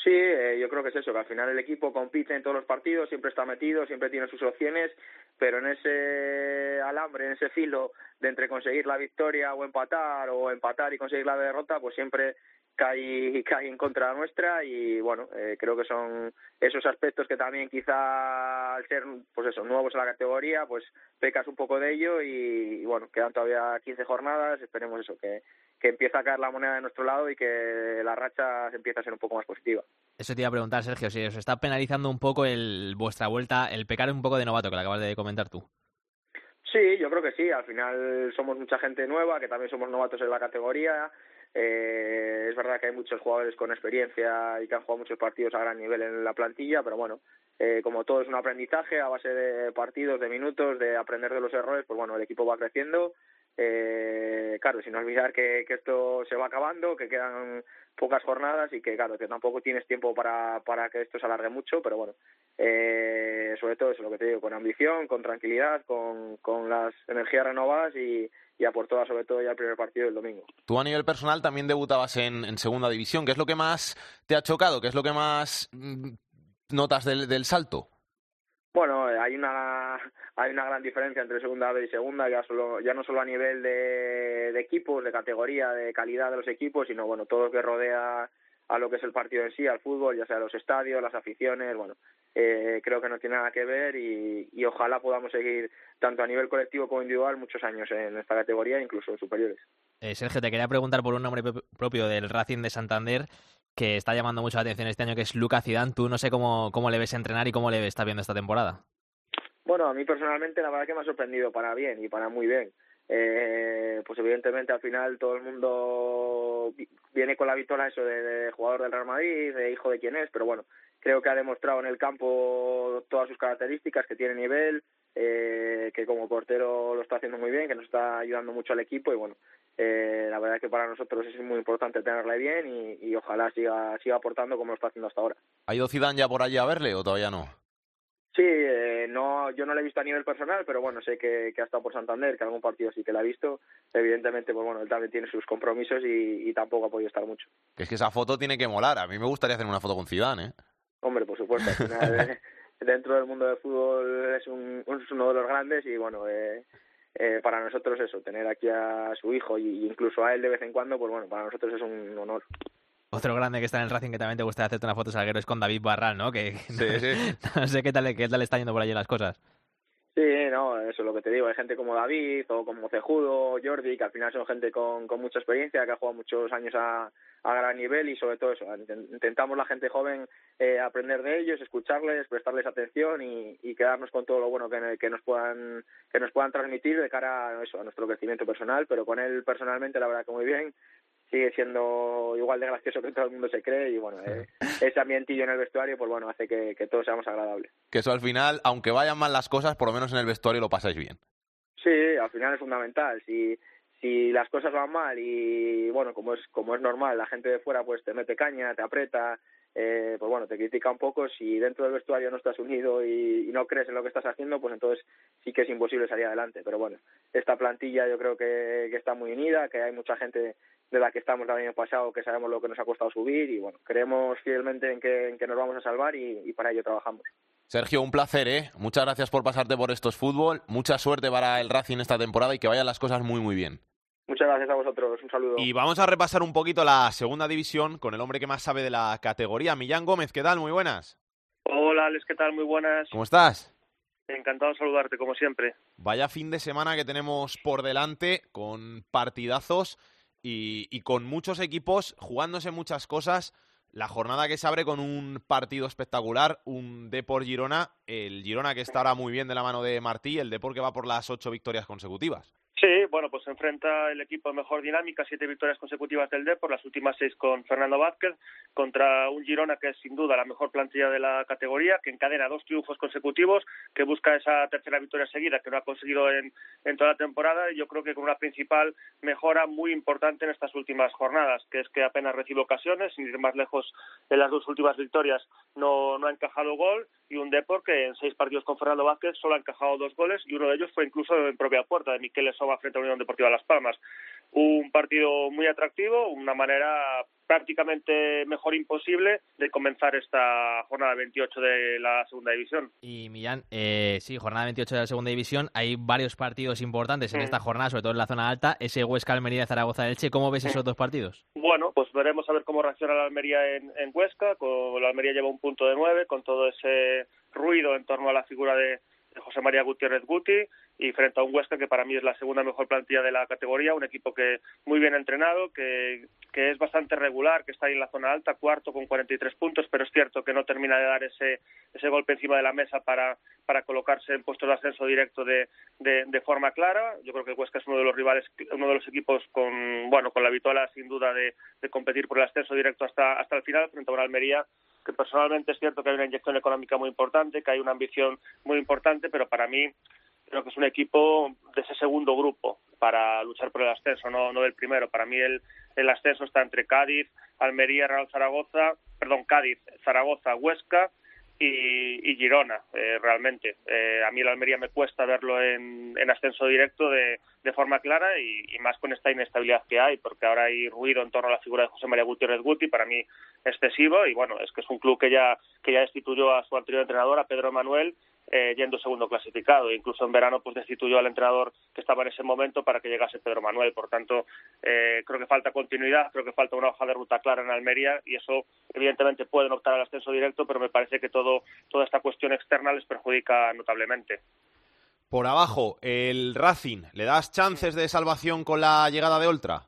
Sí, eh, yo creo que es eso, que al final el equipo compite en todos los partidos, siempre está metido, siempre tiene sus opciones, pero en ese alambre, en ese filo de entre conseguir la victoria o empatar, o empatar y conseguir la derrota, pues siempre cae, (laughs) cae en contra nuestra y bueno, eh, creo que son esos aspectos que también quizá al ser pues eso, nuevos en la categoría, pues pecas un poco de ello y, y bueno, quedan todavía 15 jornadas, esperemos eso, que, que empiece a caer la moneda de nuestro lado y que la racha se empiece a ser un poco más positiva. Eso te iba a preguntar, Sergio, si os está penalizando un poco el vuestra vuelta, el pecar un poco de novato, que lo acabas de comentar tú. Sí, yo creo que sí. Al final somos mucha gente nueva, que también somos novatos en la categoría. Eh, es verdad que hay muchos jugadores con experiencia y que han jugado muchos partidos a gran nivel en la plantilla, pero bueno, eh, como todo es un aprendizaje a base de partidos, de minutos, de aprender de los errores, pues bueno, el equipo va creciendo. Eh, claro, sin olvidar que, que esto se va acabando, que quedan pocas jornadas y que claro, que tampoco tienes tiempo para, para que esto se alargue mucho, pero bueno, eh, sobre todo eso, lo que te digo, con ambición, con tranquilidad, con, con las energías renovadas y, y a por todas, sobre todo ya el primer partido del domingo. Tú a nivel personal también debutabas en, en segunda división. ¿Qué es lo que más te ha chocado? ¿Qué es lo que más mm, notas del, del salto? Bueno, eh, hay una (laughs) hay una gran diferencia entre segunda B y segunda, ya solo ya no solo a nivel de, de equipos, de categoría, de calidad de los equipos, sino bueno todo lo que rodea a lo que es el partido en sí, al fútbol, ya sea los estadios, las aficiones, bueno, eh, creo que no tiene nada que ver y, y ojalá podamos seguir tanto a nivel colectivo como individual muchos años en esta categoría, incluso superiores. Eh, Sergio, te quería preguntar por un nombre pro- propio del Racing de Santander que está llamando mucho la atención este año, que es Lucas Zidane. Tú no sé cómo, cómo le ves entrenar y cómo le estás viendo esta temporada. Bueno, a mí personalmente la verdad que me ha sorprendido para bien y para muy bien. Eh, pues evidentemente al final todo el mundo vi- viene con la victoria eso de, de jugador del Real Madrid, de hijo de quién es, pero bueno, creo que ha demostrado en el campo todas sus características, que tiene nivel, eh, que como portero lo está haciendo muy bien, que nos está ayudando mucho al equipo y bueno, eh, la verdad que para nosotros es muy importante tenerle bien y, y ojalá siga, siga aportando como lo está haciendo hasta ahora. ¿Ha ido Zidane ya por allí a verle o todavía no? Sí, eh, no, yo no lo he visto a nivel personal, pero bueno, sé que, que ha estado por Santander, que algún partido sí que lo ha visto. Evidentemente, pues bueno, él también tiene sus compromisos y, y tampoco ha podido estar mucho. Es que esa foto tiene que molar. A mí me gustaría hacer una foto con Zidane, ¿eh? Hombre, por supuesto, al final, (laughs) eh, dentro del mundo del fútbol es, un, es uno de los grandes y bueno, eh, eh, para nosotros eso, tener aquí a su hijo y incluso a él de vez en cuando, pues bueno, para nosotros es un honor. Otro grande que está en el Racing que también te gustaría hacerte una foto, Salguero, es con David Barral, ¿no? Que Sí, sí. (laughs) no sé qué tal, qué tal está yendo por allí las cosas. Sí, no, eso es lo que te digo. Hay gente como David o como Cejudo, Jordi, que al final son gente con, con mucha experiencia, que ha jugado muchos años a, a gran nivel y sobre todo eso. inten- Intentamos la gente joven eh, aprender de ellos, escucharles, prestarles atención y, y quedarnos con todo lo bueno que, que nos puedan que nos puedan transmitir de cara a eso, a nuestro crecimiento personal. Pero con él personalmente, la verdad que muy bien. Sigue siendo igual de gracioso que todo el mundo se cree y bueno, eh, ese ambientillo en el vestuario, pues bueno, hace que, que todos seamos agradables. Que eso al final, aunque vayan mal las cosas, por lo menos en el vestuario lo pasáis bien. Sí, al final es fundamental. Si, si las cosas van mal y, bueno, como es, como es normal, la gente de fuera pues te mete caña, te aprieta, eh, pues bueno, te critica un poco. Si dentro del vestuario no estás unido y, no crees en lo que estás haciendo, pues entonces sí que es imposible salir adelante. Pero bueno, esta plantilla yo creo que, está muy unida, que hay mucha gente de la que estamos del año pasado que sabemos lo que nos ha costado subir y bueno, creemos fielmente en que, en que nos vamos a salvar y, y para ello trabajamos. Sergio, un placer, ¿eh? Muchas gracias por pasarte por estos fútbol. Mucha suerte para el Racing esta temporada y que vayan las cosas muy, muy bien. Muchas gracias a vosotros, un saludo. Y vamos a repasar un poquito la segunda división con el hombre que más sabe de la categoría, Millán Gómez. ¿Qué tal? Muy buenas. Hola, Alex, ¿qué tal? Muy buenas. ¿Cómo estás? Encantado de saludarte, como siempre. Vaya fin de semana que tenemos por delante con partidazos y, y con muchos equipos jugándose muchas cosas. La jornada que se abre con un partido espectacular, un Depor Girona, el Girona que está ahora muy bien de la mano de Martí, el Depor que va por las ocho victorias consecutivas. Sí, bueno, pues se enfrenta el equipo de mejor dinámica, siete victorias consecutivas del Depor, las últimas seis con Fernando Vázquez, contra un Girona que es sin duda la mejor plantilla de la categoría, que encadena dos triunfos consecutivos, que busca esa tercera victoria seguida que no ha conseguido en, en toda la temporada, y yo creo que con una principal mejora muy importante en estas últimas jornadas, que es que apenas recibe ocasiones, sin ir más lejos en las dos últimas victorias no, no ha encajado gol, y un Depor que en seis partidos con Fernando Vázquez solo ha encajado dos goles, y uno de ellos fue incluso en propia puerta, de Miquel Soma frente a Unión Deportiva Las Palmas. Un partido muy atractivo, una manera prácticamente mejor imposible de comenzar esta jornada 28 de la segunda división. Y Millán, eh, sí, jornada 28 de la segunda división. Hay varios partidos importantes en Mm. esta jornada, sobre todo en la zona alta. Ese Huesca, Almería, Zaragoza, Elche. ¿Cómo ves esos dos partidos? Bueno, pues veremos a ver cómo reacciona la Almería en, en Huesca. Con, la Almería lleva un punto de nueve, con todo ese ruido en torno a la figura de, José María Gutiérrez Guti y frente a un Huesca que para mí es la segunda mejor plantilla de la categoría, un equipo que muy bien entrenado, que, que es bastante regular, que está ahí en la zona alta, cuarto con 43 puntos, pero es cierto que no termina de dar ese, ese golpe encima de la mesa para, colocarse en puestos de ascenso directo de, de, forma clara. Yo creo que Huesca es uno de los rivales, uno de los equipos con, bueno, con la vitola sin duda de, de competir por el ascenso directo hasta, hasta el final frente a una Almería que personalmente es cierto que hay una inyección económica muy importante, que hay una ambición muy importante, pero para mí creo que es un equipo de ese segundo grupo para luchar por el ascenso, no, no del primero. Para mí el, el ascenso está entre Cádiz, Almería, Real Zaragoza, perdón, Cádiz, Zaragoza, Huesca y, y Girona, eh, realmente. Eh, a mí el Almería me cuesta verlo en, en ascenso directo de, de forma clara y, y, más con esta inestabilidad que hay, porque ahora hay ruido en torno a la figura de José María Gutiérrez Guti, para mí excesivo, y bueno, es que es un club que ya, que ya destituyó a su anterior entrenador, a Pedro Manuel, eh, yendo segundo clasificado. Incluso en verano pues destituyó al entrenador que estaba en ese momento para que llegase Pedro Manuel. Por tanto, eh, creo que falta continuidad, creo que falta una hoja de ruta clara en Almería y eso evidentemente pueden optar al ascenso directo, pero me parece que todo toda esta cuestión externa les perjudica notablemente. Por abajo, el Racing, ¿le das chances de salvación con la llegada de Oltra?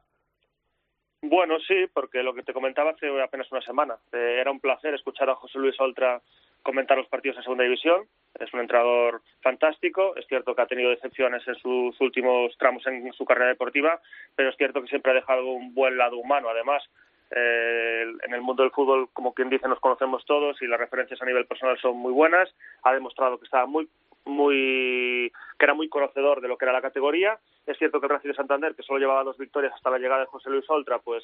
Bueno, sí, porque lo que te comentaba hace apenas una semana. Eh, era un placer escuchar a José Luis Oltra comentar los partidos en segunda división. Es un entrenador fantástico. Es cierto que ha tenido decepciones en sus últimos tramos en su carrera deportiva, pero es cierto que siempre ha dejado un buen lado humano. Además, eh, en el mundo del fútbol, como quien dice, nos conocemos todos y las referencias a nivel personal son muy buenas. Ha demostrado que estaba muy muy que era muy conocedor de lo que era la categoría. Es cierto que el Racing de Santander, que solo llevaba dos victorias hasta la llegada de José Luis Oltra, pues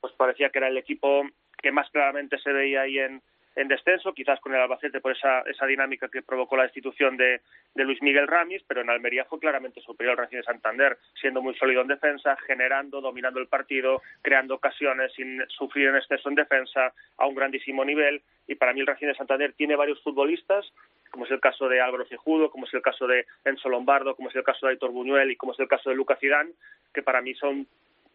pues parecía que era el equipo que más claramente se veía ahí en, en descenso, quizás con el Albacete por esa, esa dinámica que provocó la destitución de, de Luis Miguel Ramis, pero en Almería fue claramente superior al Racing de Santander, siendo muy sólido en defensa, generando, dominando el partido, creando ocasiones sin sufrir en exceso en defensa a un grandísimo nivel. Y para mí el Racing de Santander tiene varios futbolistas, como es el caso de Álvaro Cejudo, como es el caso de Enzo Lombardo, como es el caso de Aitor Buñuel y como es el caso de Lucas Zidane, que para mí son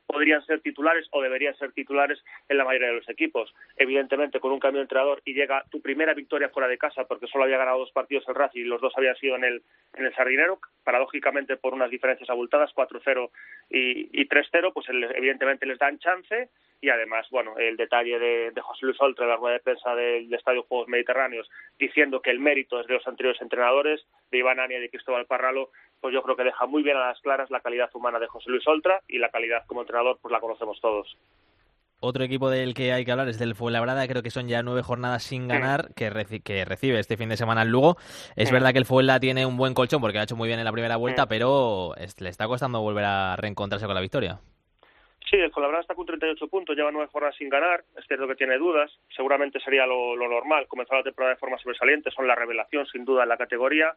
podrían ser titulares o deberían ser titulares en la mayoría de los equipos. Evidentemente, con un cambio de entrenador y llega tu primera victoria fuera de casa, porque solo había ganado dos partidos el Racing y los dos habían sido en el, en el Sardinero, paradójicamente por unas diferencias abultadas, 4-0 y, y 3-0, pues evidentemente les dan chance y además, bueno, el detalle de, José Luis Oltra la rueda de prensa del, del Estadio Juegos Mediterráneos, diciendo que el mérito es de los anteriores entrenadores, de Iván Ania y de Cristóbal Parralo, pues yo creo que deja muy bien a las claras la calidad humana de José Luis Oltra y la calidad como entrenador, pues la conocemos todos. Otro equipo del que hay que hablar es del Fuenlabrada, creo que son ya nueve jornadas sin ganar, que, reci que recibe este fin de semana el Lugo. Es verdad que el Fuenla tiene un buen colchón porque lo ha hecho muy bien en la primera vuelta, pero es, le está costando volver a reencontrarse con la victoria. Sí, el Fuenlabrada está con 38 puntos, lleva nueve jornadas sin ganar, es cierto que tiene dudas, seguramente sería lo, lo normal, comenzar la temporada de forma sobresaliente, son la revelación sin duda en la categoría,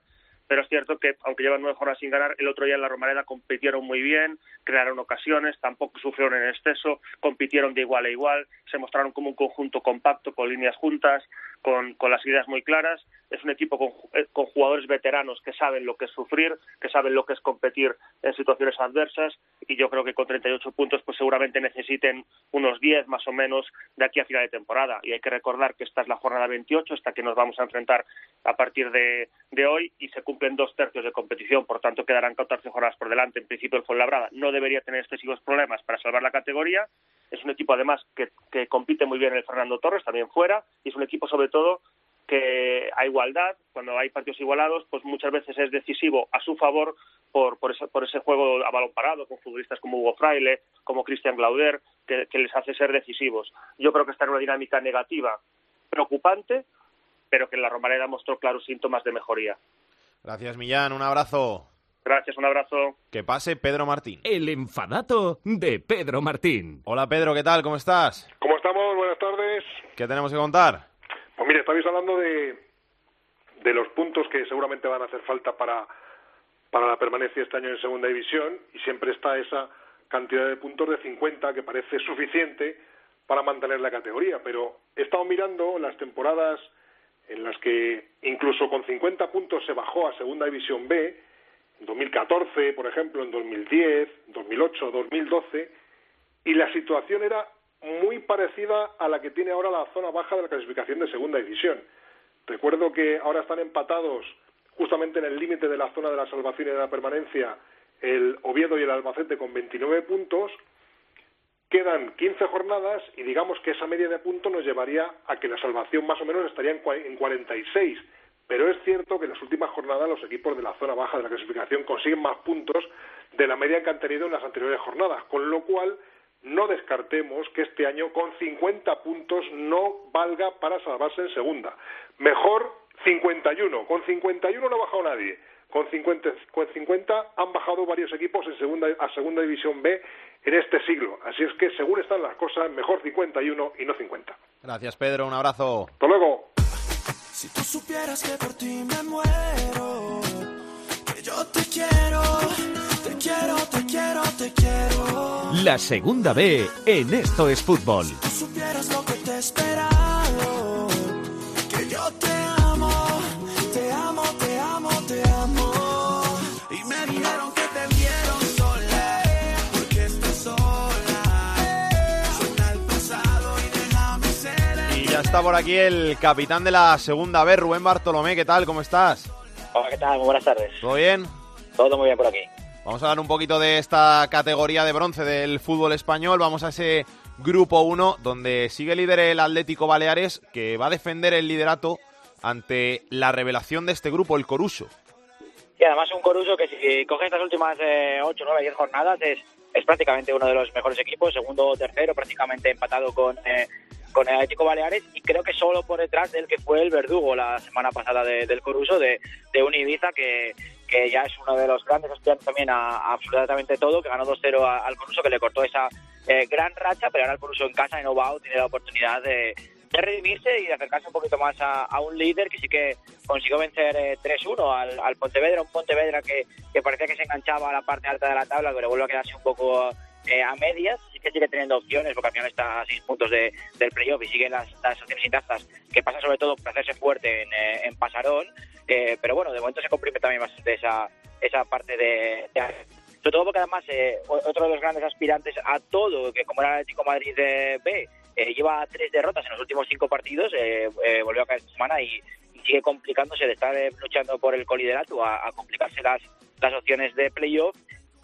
pero es cierto que aunque llevan nueve jornadas sin ganar, el otro día en la Romareda compitieron muy bien, crearon ocasiones, tampoco sufrieron en exceso, compitieron de igual a igual, se mostraron como un conjunto compacto, con líneas juntas, con, con las ideas muy claras. Es un equipo con, con, jugadores veteranos que saben lo que es sufrir, que saben lo que es competir en situaciones adversas y yo creo que con 38 puntos pues seguramente necesiten unos 10 más o menos de aquí a final de temporada. Y hay que recordar que esta es la jornada 28, esta que nos vamos a enfrentar a partir de, de hoy y se cumplen dos tercios de competición, por tanto quedarán 14 jornadas por delante. En principio el Fuenlabrada no debería tener excesivos problemas para salvar la categoría. Es un equipo además que, que compite muy bien el Fernando Torres, también fuera, y es un equipo sobre todo que a igualdad, cuando hay partidos igualados, pues muchas veces es decisivo a su favor por, por, ese, por ese juego a balón parado, con futbolistas como Hugo Fraile, como Cristian Glauder, que, que les hace ser decisivos. Yo creo que está en una dinámica negativa preocupante, pero que en la Romareda mostró claros síntomas de mejoría. Gracias, Millán. Un abrazo. Gracias, un abrazo. Que pase Pedro Martín. El enfadato de Pedro Martín. Hola, Pedro, ¿qué tal? ¿Cómo estás? ¿Cómo estamos? Buenas tardes. ¿Qué tenemos que contar? Pues mire, estabais hablando de, de los puntos que seguramente van a hacer falta para, para la permanencia este año en Segunda División y siempre está esa cantidad de puntos de 50 que parece suficiente para mantener la categoría, pero he estado mirando las temporadas en las que incluso con 50 puntos se bajó a Segunda División B, en 2014, por ejemplo, en 2010, 2008, 2012, y la situación era muy parecida a la que tiene ahora la zona baja de la clasificación de Segunda División. Recuerdo que ahora están empatados justamente en el límite de la zona de la salvación y de la permanencia el Oviedo y el Albacete con 29 puntos. Quedan 15 jornadas y digamos que esa media de puntos nos llevaría a que la salvación más o menos estaría en, cua- en 46. Pero es cierto que en las últimas jornadas los equipos de la zona baja de la clasificación consiguen más puntos de la media que han tenido en las anteriores jornadas, con lo cual no descartemos que este año con 50 puntos no valga para salvarse en segunda. Mejor 51. Con 51 no ha bajado nadie. Con 50, con 50 han bajado varios equipos en segunda, a segunda división B en este siglo. Así es que según están las cosas, mejor 51 y no 50. Gracias, Pedro. Un abrazo. Hasta luego. Si tú supieras que por ti me muero, que yo te quiero, te quiero, te quiero, te quiero. La segunda B en Esto es Fútbol. Si tú supieras lo que te he esperado, que yo te amo, te amo, te amo, te amo. Y me dijeron que te vieron sola, porque estás sola. Suena al pasado y déjame ser el Y ya está por aquí el capitán de la segunda B, Rubén Bartolomé. ¿Qué tal? ¿Cómo estás? Hola, ¿qué tal? Muy buenas tardes. ¿Todo bien? Todo muy bien por aquí. Vamos a hablar un poquito de esta categoría de bronce del fútbol español. Vamos a ese grupo 1 donde sigue líder el Atlético Baleares que va a defender el liderato ante la revelación de este grupo, el Coruso. Y además un Coruso que si coge estas últimas eh, 8, 9, 10 jornadas es, es prácticamente uno de los mejores equipos, segundo o tercero, prácticamente empatado con, eh, con el Atlético Baleares y creo que solo por detrás del que fue el verdugo la semana pasada de- del Coruso, de, de un Ibiza que, que ya es uno de los grandes aspirantes también a, absolutamente todo, que ganó 2-0 a- al Coruso, que le cortó esa eh, gran racha, pero ahora el Coruso en casa, en Ovao, tiene la oportunidad de, de redimirse y de acercarse un poquito más a, a un líder que sí que consiguió vencer eh, 3-1 al, al Pontevedra, un Pontevedra que, que parecía que se enganchaba a la parte alta de la tabla, pero vuelve a quedarse un poco eh, a medias, sí que sigue teniendo opciones, porque al final está a 6 puntos de, del playoff y sigue las, las opciones intactas, que pasa sobre todo por hacerse fuerte en, eh, en Pasarón, eh, pero bueno, de momento se comprime también bastante esa, esa parte de, de sobre todo porque además eh, otro de los grandes aspirantes a todo, que como era el Atlético Madrid de B, eh, lleva tres derrotas en los últimos cinco partidos, eh, eh, volvió a caer esta semana y, sigue complicándose de estar luchando por el coliderato a, a complicarse las, las opciones de playoff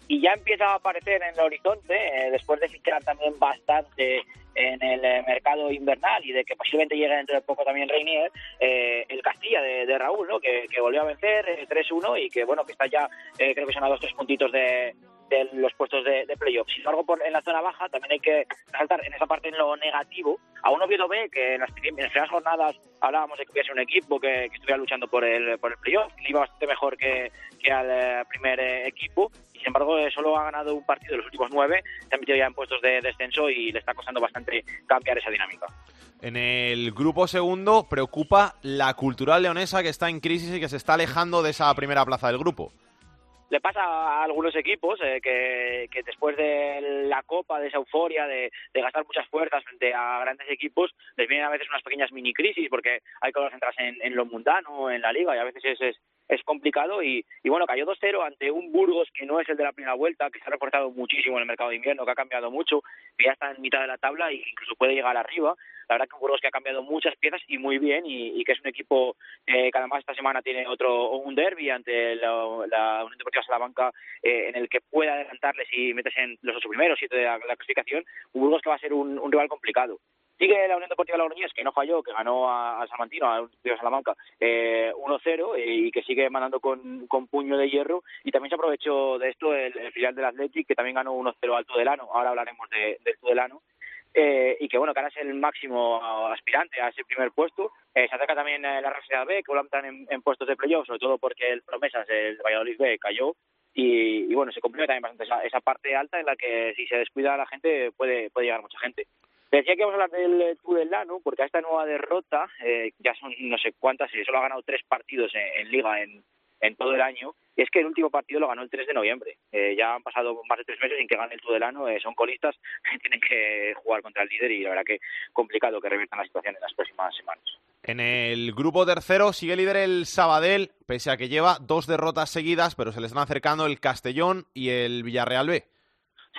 y ya empieza a aparecer en el horizonte, eh, después de fichar también bastante en el eh, mercado invernal y de que posiblemente llegue dentro de poco también Reinier, eh, el Castilla de, Raúl, ¿no? que, que volvió a vencer eh, 3-1 y que bueno que está ya, eh, creo que son a dos tres puntitos de, de los puestos de, de playoff. Sin embargo, por, en la zona baja también hay que resaltar en esa parte en lo negativo a un Oviedo B que en las, en primeras jornadas hablábamos de que hubiese un equipo que, que estuviera luchando por el, por el playoff, le iba bastante mejor que, que al eh, primer eh, equipo y sin embargo eh, solo ha ganado un partido de los últimos nueve, se ha metido ya en puestos de descenso y le está costando bastante cambiar esa dinámica. En el grupo segundo preocupa la cultural leonesa que está en crisis y que se está alejando de esa primera plaza del grupo. Le pasa a algunos equipos eh, que, que después de la copa, de esa euforia, de, gastar muchas fuerzas frente a grandes equipos, les vienen a veces unas pequeñas mini crisis porque hay que centrarse en, en lo mundano, en la liga, y a veces es, es, es complicado. Y, y bueno, cayó 2-0 ante un Burgos que no es el de la primera vuelta, que se ha reforzado muchísimo en el mercado de invierno, que ha cambiado mucho, que ya está en mitad de la tabla e incluso puede llegar arriba. La verdad que un Burgos que ha cambiado muchas piezas y muy bien, y, y que es un equipo eh, que además esta semana tiene otro un derby ante la, la Unión Deportiva Salamanca eh, en el que pueda adelantarles y meterse en los ocho primeros, siete de la, la clasificación. Un Burgos que va a ser un rival complicado. Sigue la Unión Deportiva Logroñés, que no falló, que ganó a, a Salmantino, a la Salamanca, eh, 1-0 eh, y que sigue mandando con, con puño de hierro. Y también se aprovechó de esto el, el filial del Athletic, que también ganó 1-0 al Tudelano. Ahora hablaremos de, del Tudelano. Eh, y que bueno, que es el máximo aspirante a ese primer puesto. Eh, se acerca también eh, la Real B, que a entrar en, en puestos de playoff, sobre todo porque el Promesas, el Valladolid B, cayó. Y, bueno, se comprime también bastante esa, esa parte alta en la que si se descuida la gente puede, puede llegar mucha gente. Decía que vamos a hablar del Tudelano, porque a esta nueva derrota, eh, ya son no sé cuántas, y solo ha ganado tres partidos en, Liga en, en todo el año, y es que el último partido lo ganó el 3 de noviembre. Eh, ya han pasado más de tres meses sin que gane el Tudelano, eh, son colistas, (laughs) tienen que jugar contra el líder y la verdad que complicado que reviertan la situación en las próximas semanas. En el grupo tercero sigue líder el Sabadell, pese a que lleva dos derrotas seguidas, pero se le están acercando el Castellón y el Villarreal B.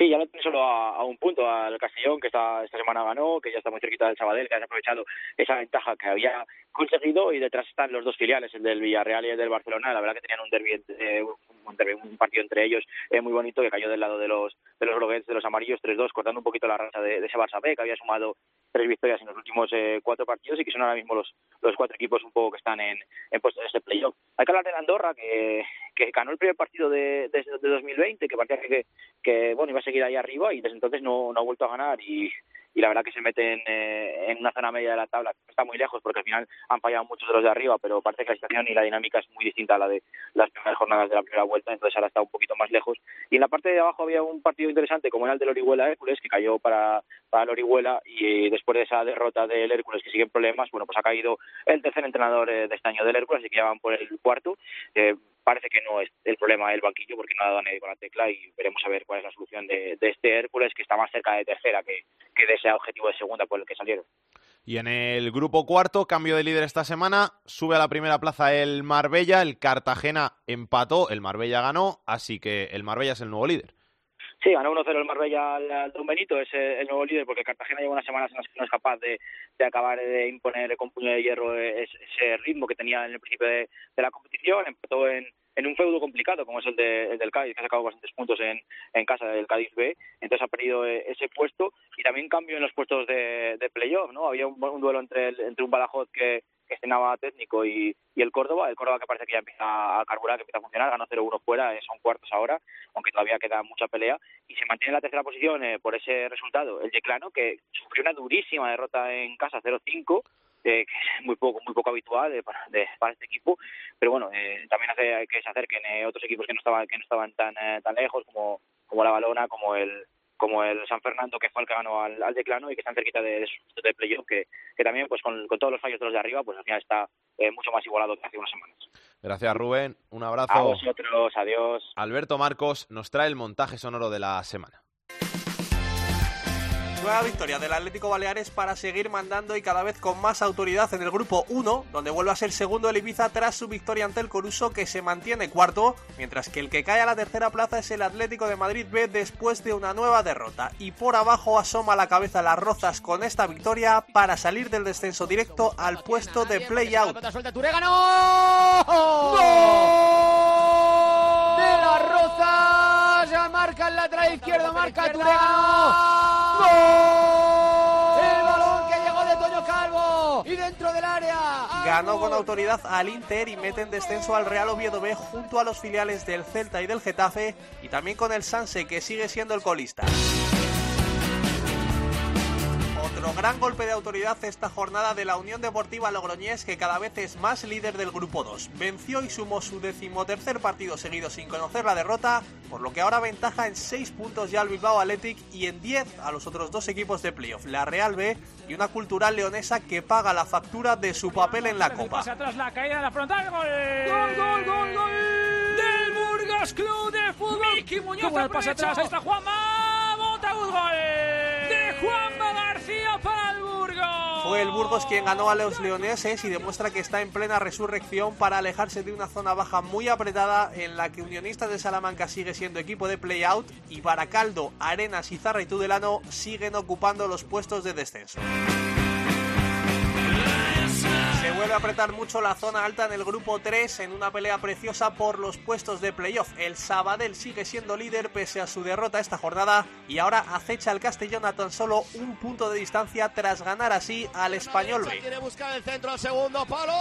Sí, ya lo tiene solo a, un punto al Castellón, que esta, esta semana ganó, que ya está muy cerquita del Sabadell, que ha aprovechado esa ventaja que había conseguido y detrás están los dos filiales, el del Villarreal y el del Barcelona. La verdad que tenían un derbi, eh, un, derbi, un partido entre ellos eh, muy bonito que cayó del lado de los de los groguets, de los amarillos 3-2, cortando un poquito la racha de, de ese Barça B, que había sumado tres victorias en los últimos eh, cuatro partidos y que son ahora mismo los, los cuatro equipos un poco que están en, en de este playoff. Hay que hablar de Andorra, que, que ganó el primer partido de, de, de 2020, que parecía que, que bueno iba a seguir ahí arriba y desde entonces no, no ha vuelto a ganar y, y la verdad que se meten eh, en una zona media de la tabla está muy lejos porque al final han fallado muchos de los de arriba pero parece que la situación y la dinámica es muy distinta a la de las primeras jornadas de la primera vuelta entonces ahora está un poquito más lejos. Y en la parte de abajo había un partido interesante como era el del Orihuela Hércules que cayó para, para el Orihuela y después de esa derrota del Hércules que sigue en problemas bueno pues ha caído el tercer entrenador eh, de este año del Hércules así que ya van por el cuarto parece que no es el problema del banquillo porque no ha dado nadie con la tecla y veremos a ver cuál es la solución de, este Hércules que está más cerca de tercera que de ese objetivo de segunda por el que salieron. Y en el grupo cuarto, cambio de líder esta semana, sube a la primera plaza el Marbella, el Cartagena empató, el Marbella ganó, así que el Marbella es el nuevo líder. Sí, ganó 1-0 el Marbella al, Don Benito, es el nuevo líder porque Cartagena lleva unas semanas en las que no es capaz de, de acabar de imponer con puño de hierro ese, ese ritmo que tenía en el principio de, la competición, empató en, en un feudo complicado como es el, de, el del Cádiz, que ha sacado bastantes puntos en, en casa del Cádiz B, entonces ha perdido eh, ese puesto y también cambio en los puestos de, de playoff, ¿no? Había un, un duelo entre, el, entre un Badajoz que, estrenaba técnico y, y el Córdoba, el Córdoba que parece que ya empieza a carburar, que empieza a funcionar, ganó 0-1 fuera, eh, son cuartos ahora, aunque todavía queda mucha pelea, y se mantiene en la tercera posición eh, por ese resultado. El Yeclano, que sufrió una durísima derrota en casa 0-5, eh, que es muy poco muy poco habitual para, de, para este equipo pero bueno eh, también hace que se acerquen eh, otros equipos que no estaban que no estaban tan eh, tan lejos como como la Balona como el como el San Fernando que fue el que ganó al, al Declano y que están cerquita de, de, de playoff que, que también pues con, con todos los fallos de los de arriba pues al final está eh, mucho más igualado que hace unas semanas Gracias Rubén, un abrazo. A vosotros, adiós. Alberto Marcos nos trae el montaje sonoro de la semana. Nueva victoria del Atlético Baleares para seguir mandando y cada vez con más autoridad en el grupo 1, donde vuelve a ser segundo el Ibiza tras su victoria ante el Coruso que se mantiene cuarto, mientras que el que cae a la tercera plaza es el Atlético de Madrid B después de una nueva derrota. Y por abajo asoma la cabeza las Rozas con esta victoria para salir del descenso directo al puesto de play-out. De las Rozas, marca el lateral izquierdo, marca Turegano. ¡Gol! El balón que llegó de Toño Calvo y dentro del área. Ganó con autoridad al Inter y mete en descenso al Real Oviedo B junto a los filiales del Celta y del Getafe y también con el Sanse que sigue siendo el colista. Otro gran golpe de autoridad esta jornada de la Unión Deportiva Logroñés que cada vez es más líder del grupo 2. Venció y sumó su decimotercer partido seguido sin conocer la derrota, por lo que ahora ventaja en 6 puntos ya al Bilbao Athletic y en 10 a los otros dos equipos de playoff, la Real B y una cultural leonesa que paga la factura de su papel en la Copa. Pasa atrás la caída de la frontal, gol. Gol, gol, gol, gol. Del Burgos Club de Fútbol. Miki Muñoz al pase atrás, ahí está Juanma. Montagut, gol. De Juanma Fue el Burgos quien ganó a los leoneses y demuestra que está en plena resurrección para alejarse de una zona baja muy apretada en la que Unionistas de Salamanca sigue siendo equipo de play-out y Baracaldo, Arenas, Izarra y Tudelano siguen ocupando los puestos de descenso. Vuelve a apretar mucho la zona alta en el grupo 3 en una pelea preciosa por los puestos de playoff. El Sabadell sigue siendo líder pese a su derrota esta jornada y ahora acecha al Castellón a tan solo un punto de distancia tras ganar así al Español B. Quiere buscar el centro al segundo palo.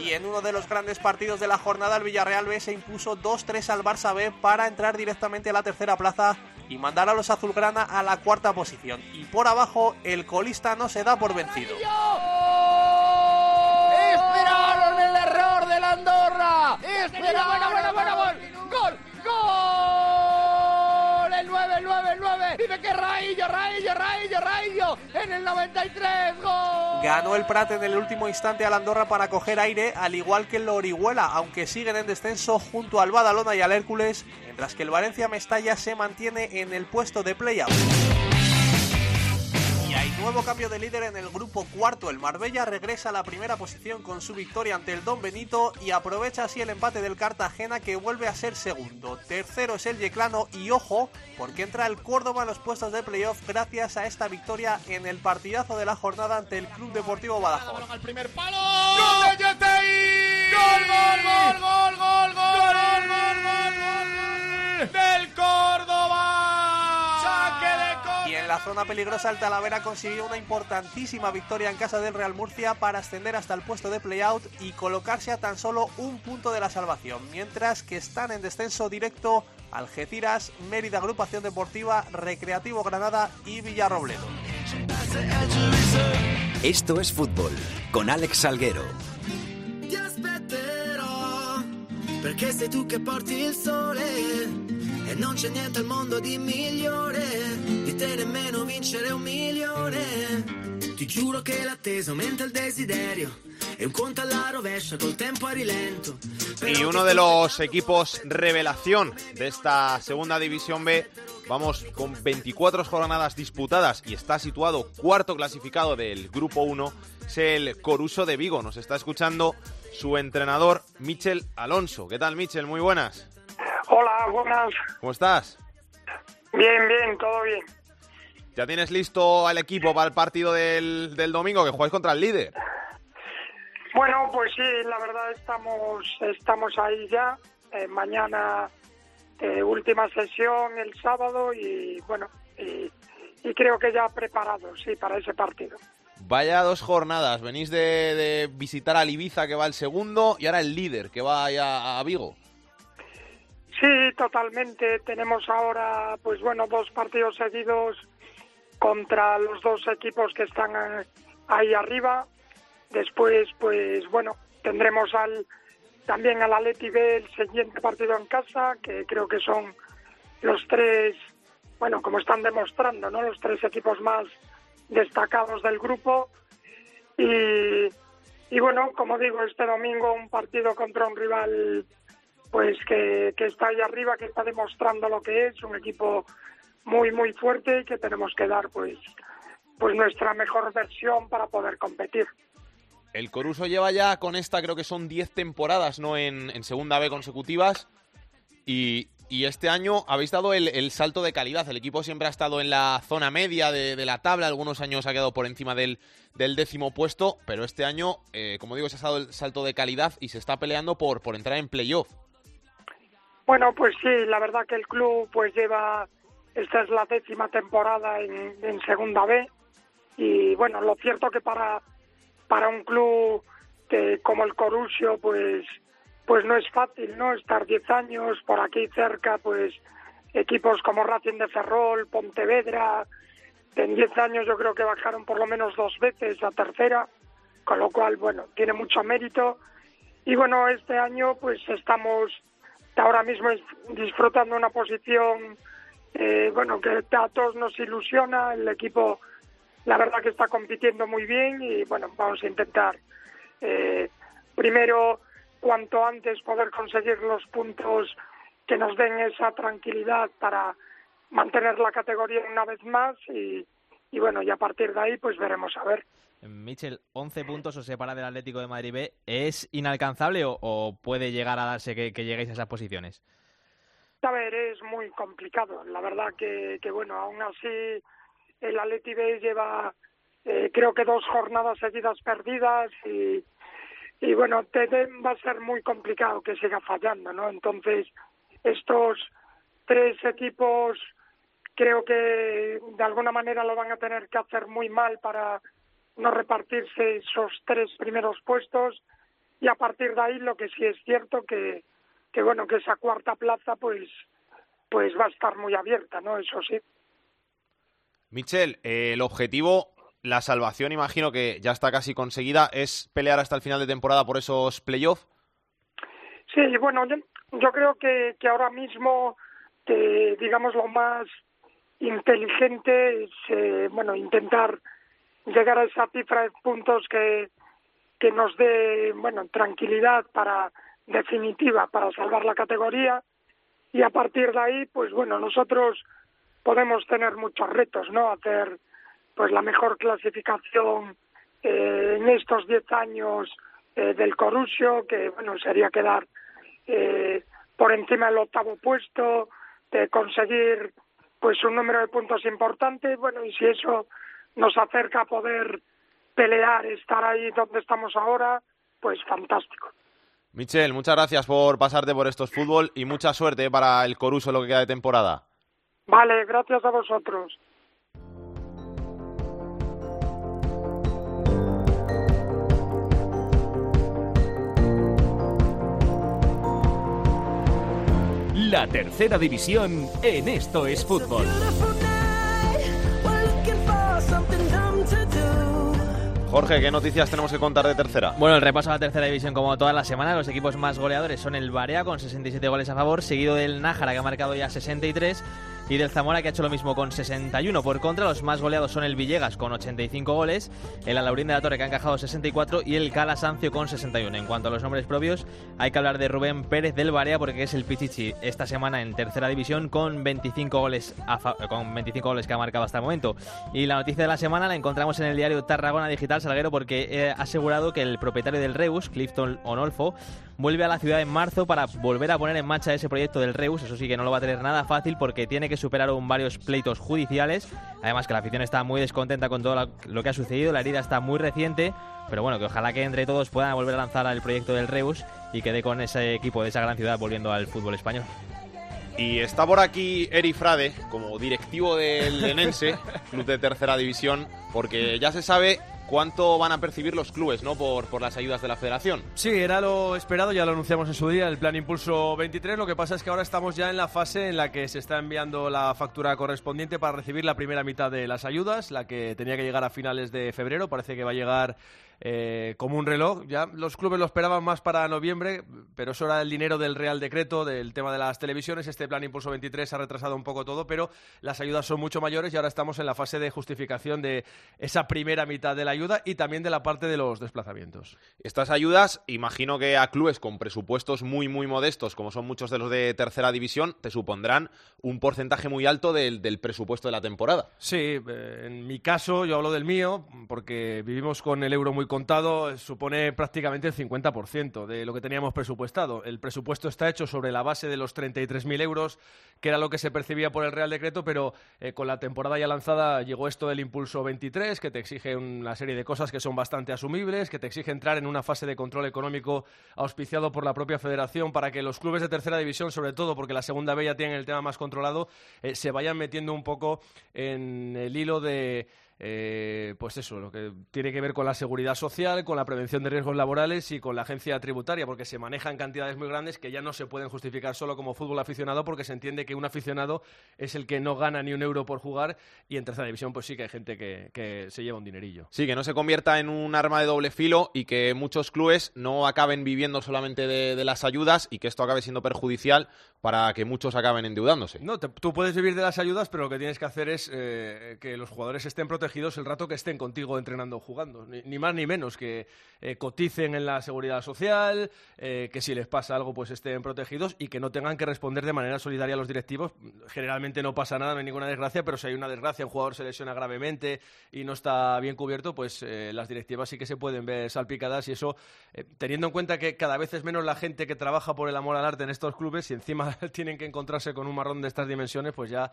Y en uno de los grandes partidos de la jornada, el Villarreal B se impuso 2-3 al Barça B para entrar directamente a la tercera plaza y mandar a los azulgrana a la cuarta posición. Y por abajo, el colista no se da por vencido. Esperaron el error del Andorra. Esperaron. Gol. Gol. Gol. El 9, el 9, el 9. Dime que Raillo, Raillo, Raillo, Raillo. En el 93. Gol. Ganó el Prat en el último instante al Andorra para coger aire, al igual que el Orihuela, aunque siguen en descenso junto al Badalona y al Hércules, mientras que el Valencia Mestalla se mantiene en el puesto de play-out. Nuevo cambio de líder en el grupo cuarto. El Marbella regresa a la primera posición con su victoria ante el Don Benito y aprovecha así el empate del Cartagena que vuelve a ser segundo. Tercero es el Yeclano y ojo, porque entra el Córdoba en los puestos de playoff gracias a esta victoria en el partidazo de la jornada ante el Club Deportivo Badajoz. Al primer palo. ¡Gol de Yetei! ¡Gol, gol, gol, gol, gol, gol, gol, la zona peligrosa el Talavera consiguió una importantísima victoria en casa del Real Murcia para ascender hasta el puesto de playout y colocarse a tan solo un punto de la salvación, mientras que están en descenso directo Algeciras, Mérida Agrupación Deportiva, Recreativo Granada y Villarrobledo. Esto es fútbol con Alex Salguero. Ti aspetterò perché sei tu che porti il sole e non c'è niente al mondo di migliore di te nemmeno vincere un milione. Ti giuro che l'attesa aumenta il desiderio e. Y uno de los equipos revelación de esta segunda división B, vamos con 24 jornadas disputadas y está situado cuarto clasificado del grupo 1, es el Coruso de Vigo. Nos está escuchando su entrenador, Michel Alonso. ¿Qué tal, Michel? Muy buenas. Hola, buenas. ¿Cómo estás? Bien, bien, todo bien. ¿Ya tienes listo al equipo para el partido del, del domingo que jugáis contra el líder? Bueno, pues sí, la verdad estamos estamos ahí ya. Eh, mañana eh, última sesión el sábado y bueno, y, y creo que ya preparados, sí, para ese partido. Vaya dos jornadas. Venís de, de visitar al Ibiza que va el segundo y ahora el líder que va ya a Vigo. Sí, totalmente. Tenemos ahora, pues bueno, dos partidos seguidos contra los dos equipos que están eh, ahí arriba. Después, pues bueno, tendremos al también al Atleti B el siguiente partido en casa, que creo que son los tres, bueno, como están demostrando, ¿no? Los tres equipos más destacados del grupo. Y, y bueno, como digo, este domingo un partido contra un rival pues que, que está ahí arriba, que está demostrando lo que es, un equipo muy, muy fuerte y que tenemos que dar pues, pues nuestra mejor versión para poder competir. El Coruso lleva ya con esta, creo que son 10 temporadas, ¿no? En, segunda B consecutivas. Y, y este año habéis dado el, salto de calidad. El equipo siempre ha estado en la zona media de, la tabla. Algunos años ha quedado por encima del, del décimo puesto. Pero este año, eh, como digo, se ha dado el salto de calidad y se está peleando por, por entrar en playoff. Bueno, pues sí, la verdad que el club pues lleva, esta es la décima temporada en, en segunda B y bueno, lo cierto que para, para un club que, como el Corusio pues pues no es fácil, ¿no? Estar 10 años por aquí cerca, pues equipos como Racing de Ferrol, Pontevedra, en 10 años yo creo que bajaron por lo menos dos veces a tercera, con lo cual, bueno, tiene mucho mérito. Y bueno, este año pues estamos ahora mismo disfrutando una posición, eh, bueno, que a todos nos ilusiona, el equipo la verdad que está compitiendo muy bien y bueno, vamos a intentar eh, primero cuanto antes poder conseguir los puntos que nos den esa tranquilidad para mantener la categoría una vez más y, y bueno, y a partir de ahí pues veremos a ver. Michel, 11 puntos os separa del Atlético de Madrid B. ¿Es inalcanzable o, puede llegar a darse que, lleguéis a esas posiciones? A ver, es muy complicado. La verdad que, que bueno, aún así el Atleti B lleva eh, creo que dos jornadas seguidas perdidas y, y bueno, va a ser muy complicado que siga fallando, ¿no? Entonces, estos tres equipos creo que de alguna manera lo van a tener que hacer muy mal para no repartirse esos tres primeros puestos. Y a partir de ahí lo que sí es cierto que que bueno que esa cuarta plaza pues pues va a estar muy abierta no eso sí. Michel, eh, el objetivo, la salvación, imagino que ya está casi conseguida, es pelear hasta el final de temporada por esos playoffs. sí bueno yo, yo creo que que ahora mismo que digamos lo más inteligente es eh, bueno intentar llegar a esa cifra de puntos que que nos dé bueno tranquilidad para definitiva para salvar la categoría. Y a partir de ahí pues bueno nosotros podemos tener muchos retos no hacer pues la mejor clasificación eh, en estos 10 años eh, del Corusio, que bueno sería quedar eh, por encima del octavo puesto, de conseguir pues un número de puntos importante, bueno y si eso nos acerca a poder pelear, estar ahí donde estamos ahora, pues fantástico. Michel, muchas gracias por pasarte por estos fútbol y mucha suerte para el Coruso lo que queda de temporada. Vale, gracias a vosotros. La tercera división en Esto es Fútbol. Jorge, ¿qué noticias tenemos que contar de tercera? Bueno, el repaso a la tercera división como toda la semana. Los equipos más goleadores son el Barea con 67 goles a favor, seguido del Nájara que ha marcado ya 63 y del Zamora que ha hecho lo mismo con 61. Por contra, los más goleados son el Villegas con 85 goles, el Alaurín de la Torre que ha encajado 64 y el Calasancio con 61. En cuanto a los nombres propios, hay que hablar de Rubén Pérez del Barea porque es el Pichichi esta semana en tercera división con 25 goles con 25 goles que ha marcado hasta el momento. Y la noticia de la semana la encontramos en el diario Tarragona Digital Salguero porque ha asegurado que el propietario del Reus, Clifton Onolfo, vuelve a la ciudad en marzo para volver a poner en marcha ese proyecto del Reus. Eso sí que no lo va a tener nada fácil porque tiene que superar aún varios pleitos judiciales. Además que la afición está muy descontenta con todo lo que ha sucedido. La herida está muy reciente. Pero bueno, que ojalá que entre todos puedan volver a lanzar el proyecto del Reus y quede con ese equipo de esa gran ciudad volviendo al fútbol español. Y está por aquí Eri Frade, como directivo del Lenense, (laughs) club de tercera división, porque ya se sabe cuánto van a percibir los clubes ¿no? por, por las ayudas de la federación. Sí, era lo esperado, ya lo anunciamos en su día, el plan Impulso 23. Lo que pasa es que ahora estamos ya en la fase en la que se está enviando la factura correspondiente para recibir la primera mitad de las ayudas, la que tenía que llegar a finales de febrero, parece que va a llegar eh, como un reloj. Ya los clubes lo esperaban más para noviembre, pero eso era el dinero del Real Decreto, del tema de las televisiones. Este plan Impulso 23 ha retrasado un poco todo, pero las ayudas son mucho mayores y ahora estamos en la fase de justificación de esa primera mitad de la ayuda y también de la parte de los desplazamientos. Estas ayudas, imagino que a clubes con presupuestos muy, muy modestos, como son muchos de los de tercera división, te supondrán un porcentaje muy alto del, del presupuesto de la temporada. Sí, eh, en mi caso, yo hablo del mío, porque vivimos con el euro muy contado, supone prácticamente el 50% de lo que teníamos presupuestado. El presupuesto está hecho sobre la base de los 33.000 euros, que era lo que se percibía por el Real Decreto, pero eh, con la temporada ya lanzada llegó esto del Impulso 23, que te exige una serie de cosas que son bastante asumibles, que te exige entrar en una fase de control económico auspiciado por la propia federación para que los clubes de tercera división, sobre todo porque la segunda B ya tienen el tema más controlado, eh, se vayan metiendo un poco en el hilo de eh, pues eso, lo que tiene que ver con la seguridad social, con la prevención de riesgos laborales y con la agencia tributaria, porque se manejan cantidades muy grandes que ya no se pueden justificar solo como fútbol aficionado, porque se entiende que un aficionado es el que no gana ni un euro por jugar y en tercera división pues sí que hay gente que, que se lleva un dinerillo. Sí, que no se convierta en un arma de doble filo y que muchos clubes no acaben viviendo solamente de, de las ayudas y que esto acabe siendo perjudicial para que muchos acaben endeudándose. No, te, tú puedes vivir de las ayudas, pero lo que tienes que hacer es eh, que los jugadores estén protegidos el rato que estén contigo entrenando o jugando. Ni, más ni menos, que eh, coticen en la seguridad social, eh, que si les pasa algo pues estén protegidos y que no tengan que responder de manera solidaria a los directivos. Generalmente no pasa nada, no hay ninguna desgracia, pero si hay una desgracia, un jugador se lesiona gravemente y no está bien cubierto, pues eh, las directivas sí que se pueden ver salpicadas y eso, eh, teniendo en cuenta que cada vez es menos la gente que trabaja por el amor al arte en estos clubes y encima (laughs) tienen que encontrarse con un marrón de estas dimensiones, pues ya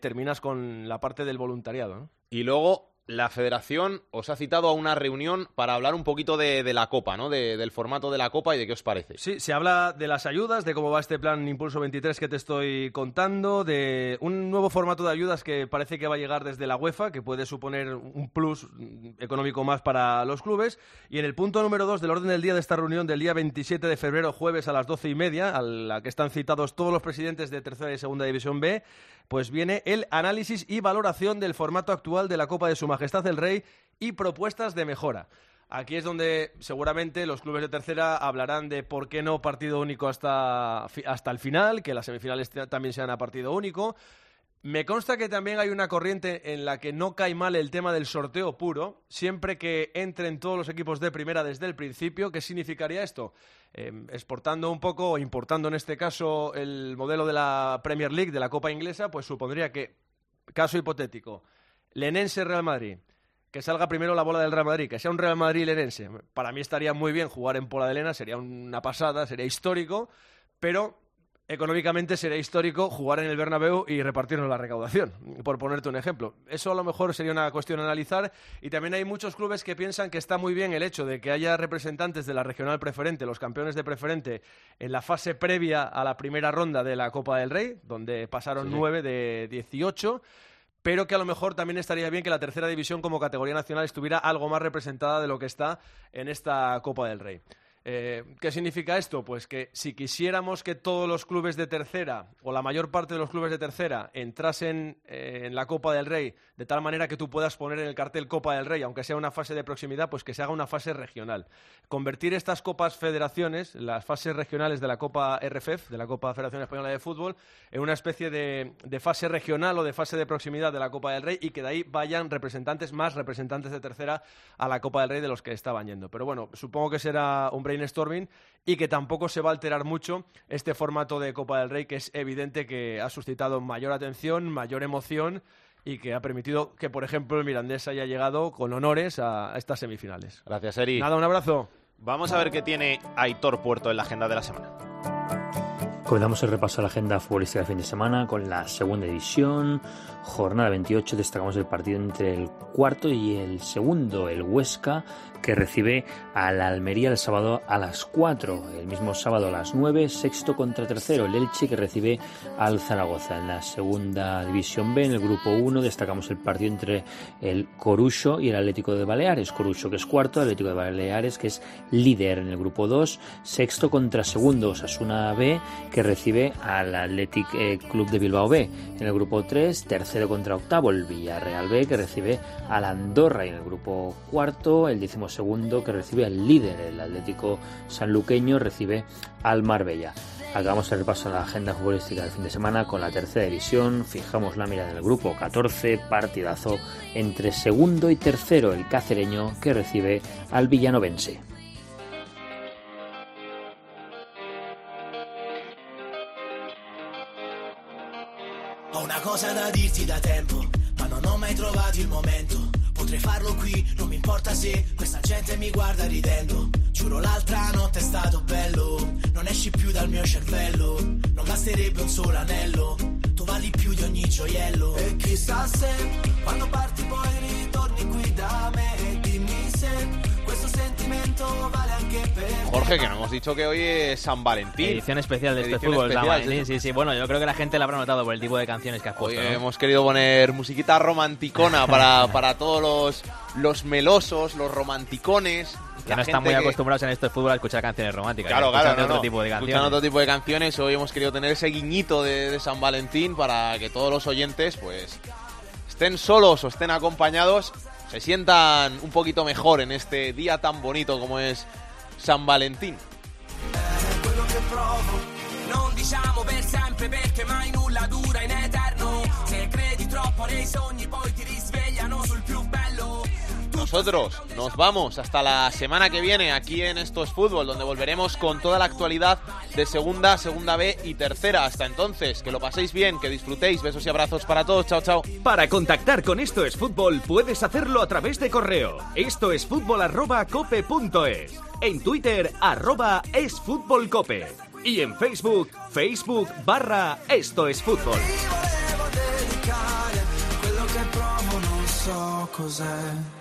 terminas con la parte del voluntariado. Y luego la federación os ha citado a una reunión para hablar un poquito de, de la Copa, ¿no? De, del formato de la Copa y de qué os parece. Sí, se habla de las ayudas, de cómo va este plan Impulso 23 que te estoy contando, de un nuevo formato de ayudas que parece que va a llegar desde la UEFA, que puede suponer un plus económico más para los clubes. Y en el punto número 2 del orden del día de esta reunión del día 27 de febrero, jueves a las 12 y media, a la que están citados todos los presidentes de Tercera y Segunda División B, pues viene el análisis y valoración del formato actual de la Copa de Su Majestad el Rey y propuestas de mejora. Aquí es donde seguramente los clubes de tercera hablarán de por qué no partido único hasta, hasta el final, que las semifinales también sean a partido único. Me consta que también hay una corriente en la que no cae mal el tema del sorteo puro, siempre que entren todos los equipos de primera desde el principio. ¿Qué significaría esto? Eh, exportando un poco, o importando en este caso el modelo de la Premier League, de la Copa Inglesa, pues supondría que, caso hipotético, Lenense-Real Madrid. Que salga primero la bola del Real Madrid, que sea un Real Madrid-Lenense. Para mí estaría muy bien jugar en Pola de Lena, sería una pasada, sería histórico, pero económicamente sería histórico jugar en el Bernabéu y repartirnos la recaudación, por ponerte un ejemplo. Eso a lo mejor sería una cuestión a analizar y también hay muchos clubes que piensan que está muy bien el hecho de que haya representantes de la regional preferente, los campeones de preferente, en la fase previa a la primera ronda de la Copa del Rey, donde pasaron nueve de 18 pero que a lo mejor también estaría bien que la tercera división como categoría nacional estuviera algo más representada de lo que está en esta Copa del Rey. Eh, ¿Qué significa esto? Pues que si quisiéramos que todos los clubes de tercera, o la mayor parte de los clubes de tercera, entrasen eh, en la Copa del Rey, de tal manera que tú puedas poner en el cartel Copa del Rey, aunque sea una fase de proximidad, pues que se haga una fase regional. Convertir estas copas federaciones, las fases regionales de la Copa RFF, de la Copa Federación Española de Fútbol, en una especie de, de fase regional o de fase de proximidad de la Copa del Rey y que de ahí vayan representantes, más representantes de tercera, a la Copa del Rey de los que estaban yendo. Pero bueno, supongo que será un brainstorming y que tampoco se va a alterar mucho este formato de Copa del Rey que es evidente que ha suscitado mayor atención, mayor emoción y que ha permitido que, por ejemplo, el Mirandés haya llegado con honores a estas semifinales. Gracias, Eri. Nada, un abrazo. Vamos a ver qué tiene Aitor Puerto en la agenda de la semana. Comenzamos el repaso a la agenda futbolística del fin de semana con la segunda división, jornada 28. Destacamos el partido entre el cuarto y el segundo, el Huesca, que recibe al Almería el sábado a las 4. El mismo sábado a las 9, sexto contra tercero, el Elche, que recibe al Zaragoza. En la segunda división B, en el grupo 1, destacamos el partido entre el Corucho y el Atlético de Baleares. Corucho, que es cuarto, Atlético de Baleares, que es líder en el grupo 2, sexto contra segundo, Osasuna B, que recibe al Athletic eh, Club de Bilbao B. En el grupo 3, tercero contra octavo, el Villarreal B, que recibe al Andorra. Y en el grupo cuarto, el décimo segundo, que recibe al líder, el Atlético Sanluqueño, recibe al Marbella. Hagamos el repaso a la agenda futbolística del fin de semana con la tercera división. Fijamos la mirada en el grupo 14, partidazo entre segundo y tercero, el cacereño que recibe al villanovense. Ho una cosa da dirti da tempo, ma non ho mai trovato il momento. Potrei farlo qui, non mi importa se questa gente mi guarda ridendo. Giuro l'altra notte è stato bello, non esci più dal mio cervello. Non basterebbe un solo anello, tu vali più di ogni gioiello. E chissà se quando parti poi ritorni qui da me Jorge, que no hemos dicho que hoy es San Valentín. Edición especial de este Edición fútbol, San especial, Valentín, sí, sí. Bueno, yo creo que la gente la habrá notado por el tipo de canciones que has Hoy puesto. ¿no? hemos querido poner musiquita romanticona (laughs) para, para todos los, los melosos, los romanticones. Que la no están muy que- acostumbrados en esto de fútbol a escuchar canciones románticas. Claro, escuchan claro, de no, otro no. tipo de Escuchan canciones. otro tipo de canciones. Hoy hemos querido tener ese guiñito de, de San Valentín para que todos los oyentes, pues, estén solos o estén acompañados, se sientan un poquito mejor en este día tan bonito como es San Valentín. Nosotros nos vamos hasta la semana que viene aquí en Esto es Fútbol, donde volveremos con toda la actualidad de segunda, segunda B y tercera. Hasta entonces, que lo paséis bien, que disfrutéis. Besos y abrazos para todos. Chao, chao. Para contactar con Esto es Fútbol puedes hacerlo a través de correo. Esto es fútbol arroba cope punto es. En Twitter arroba es fútbol cope. Y en Facebook, Facebook barra Esto es Fútbol. So cos'è.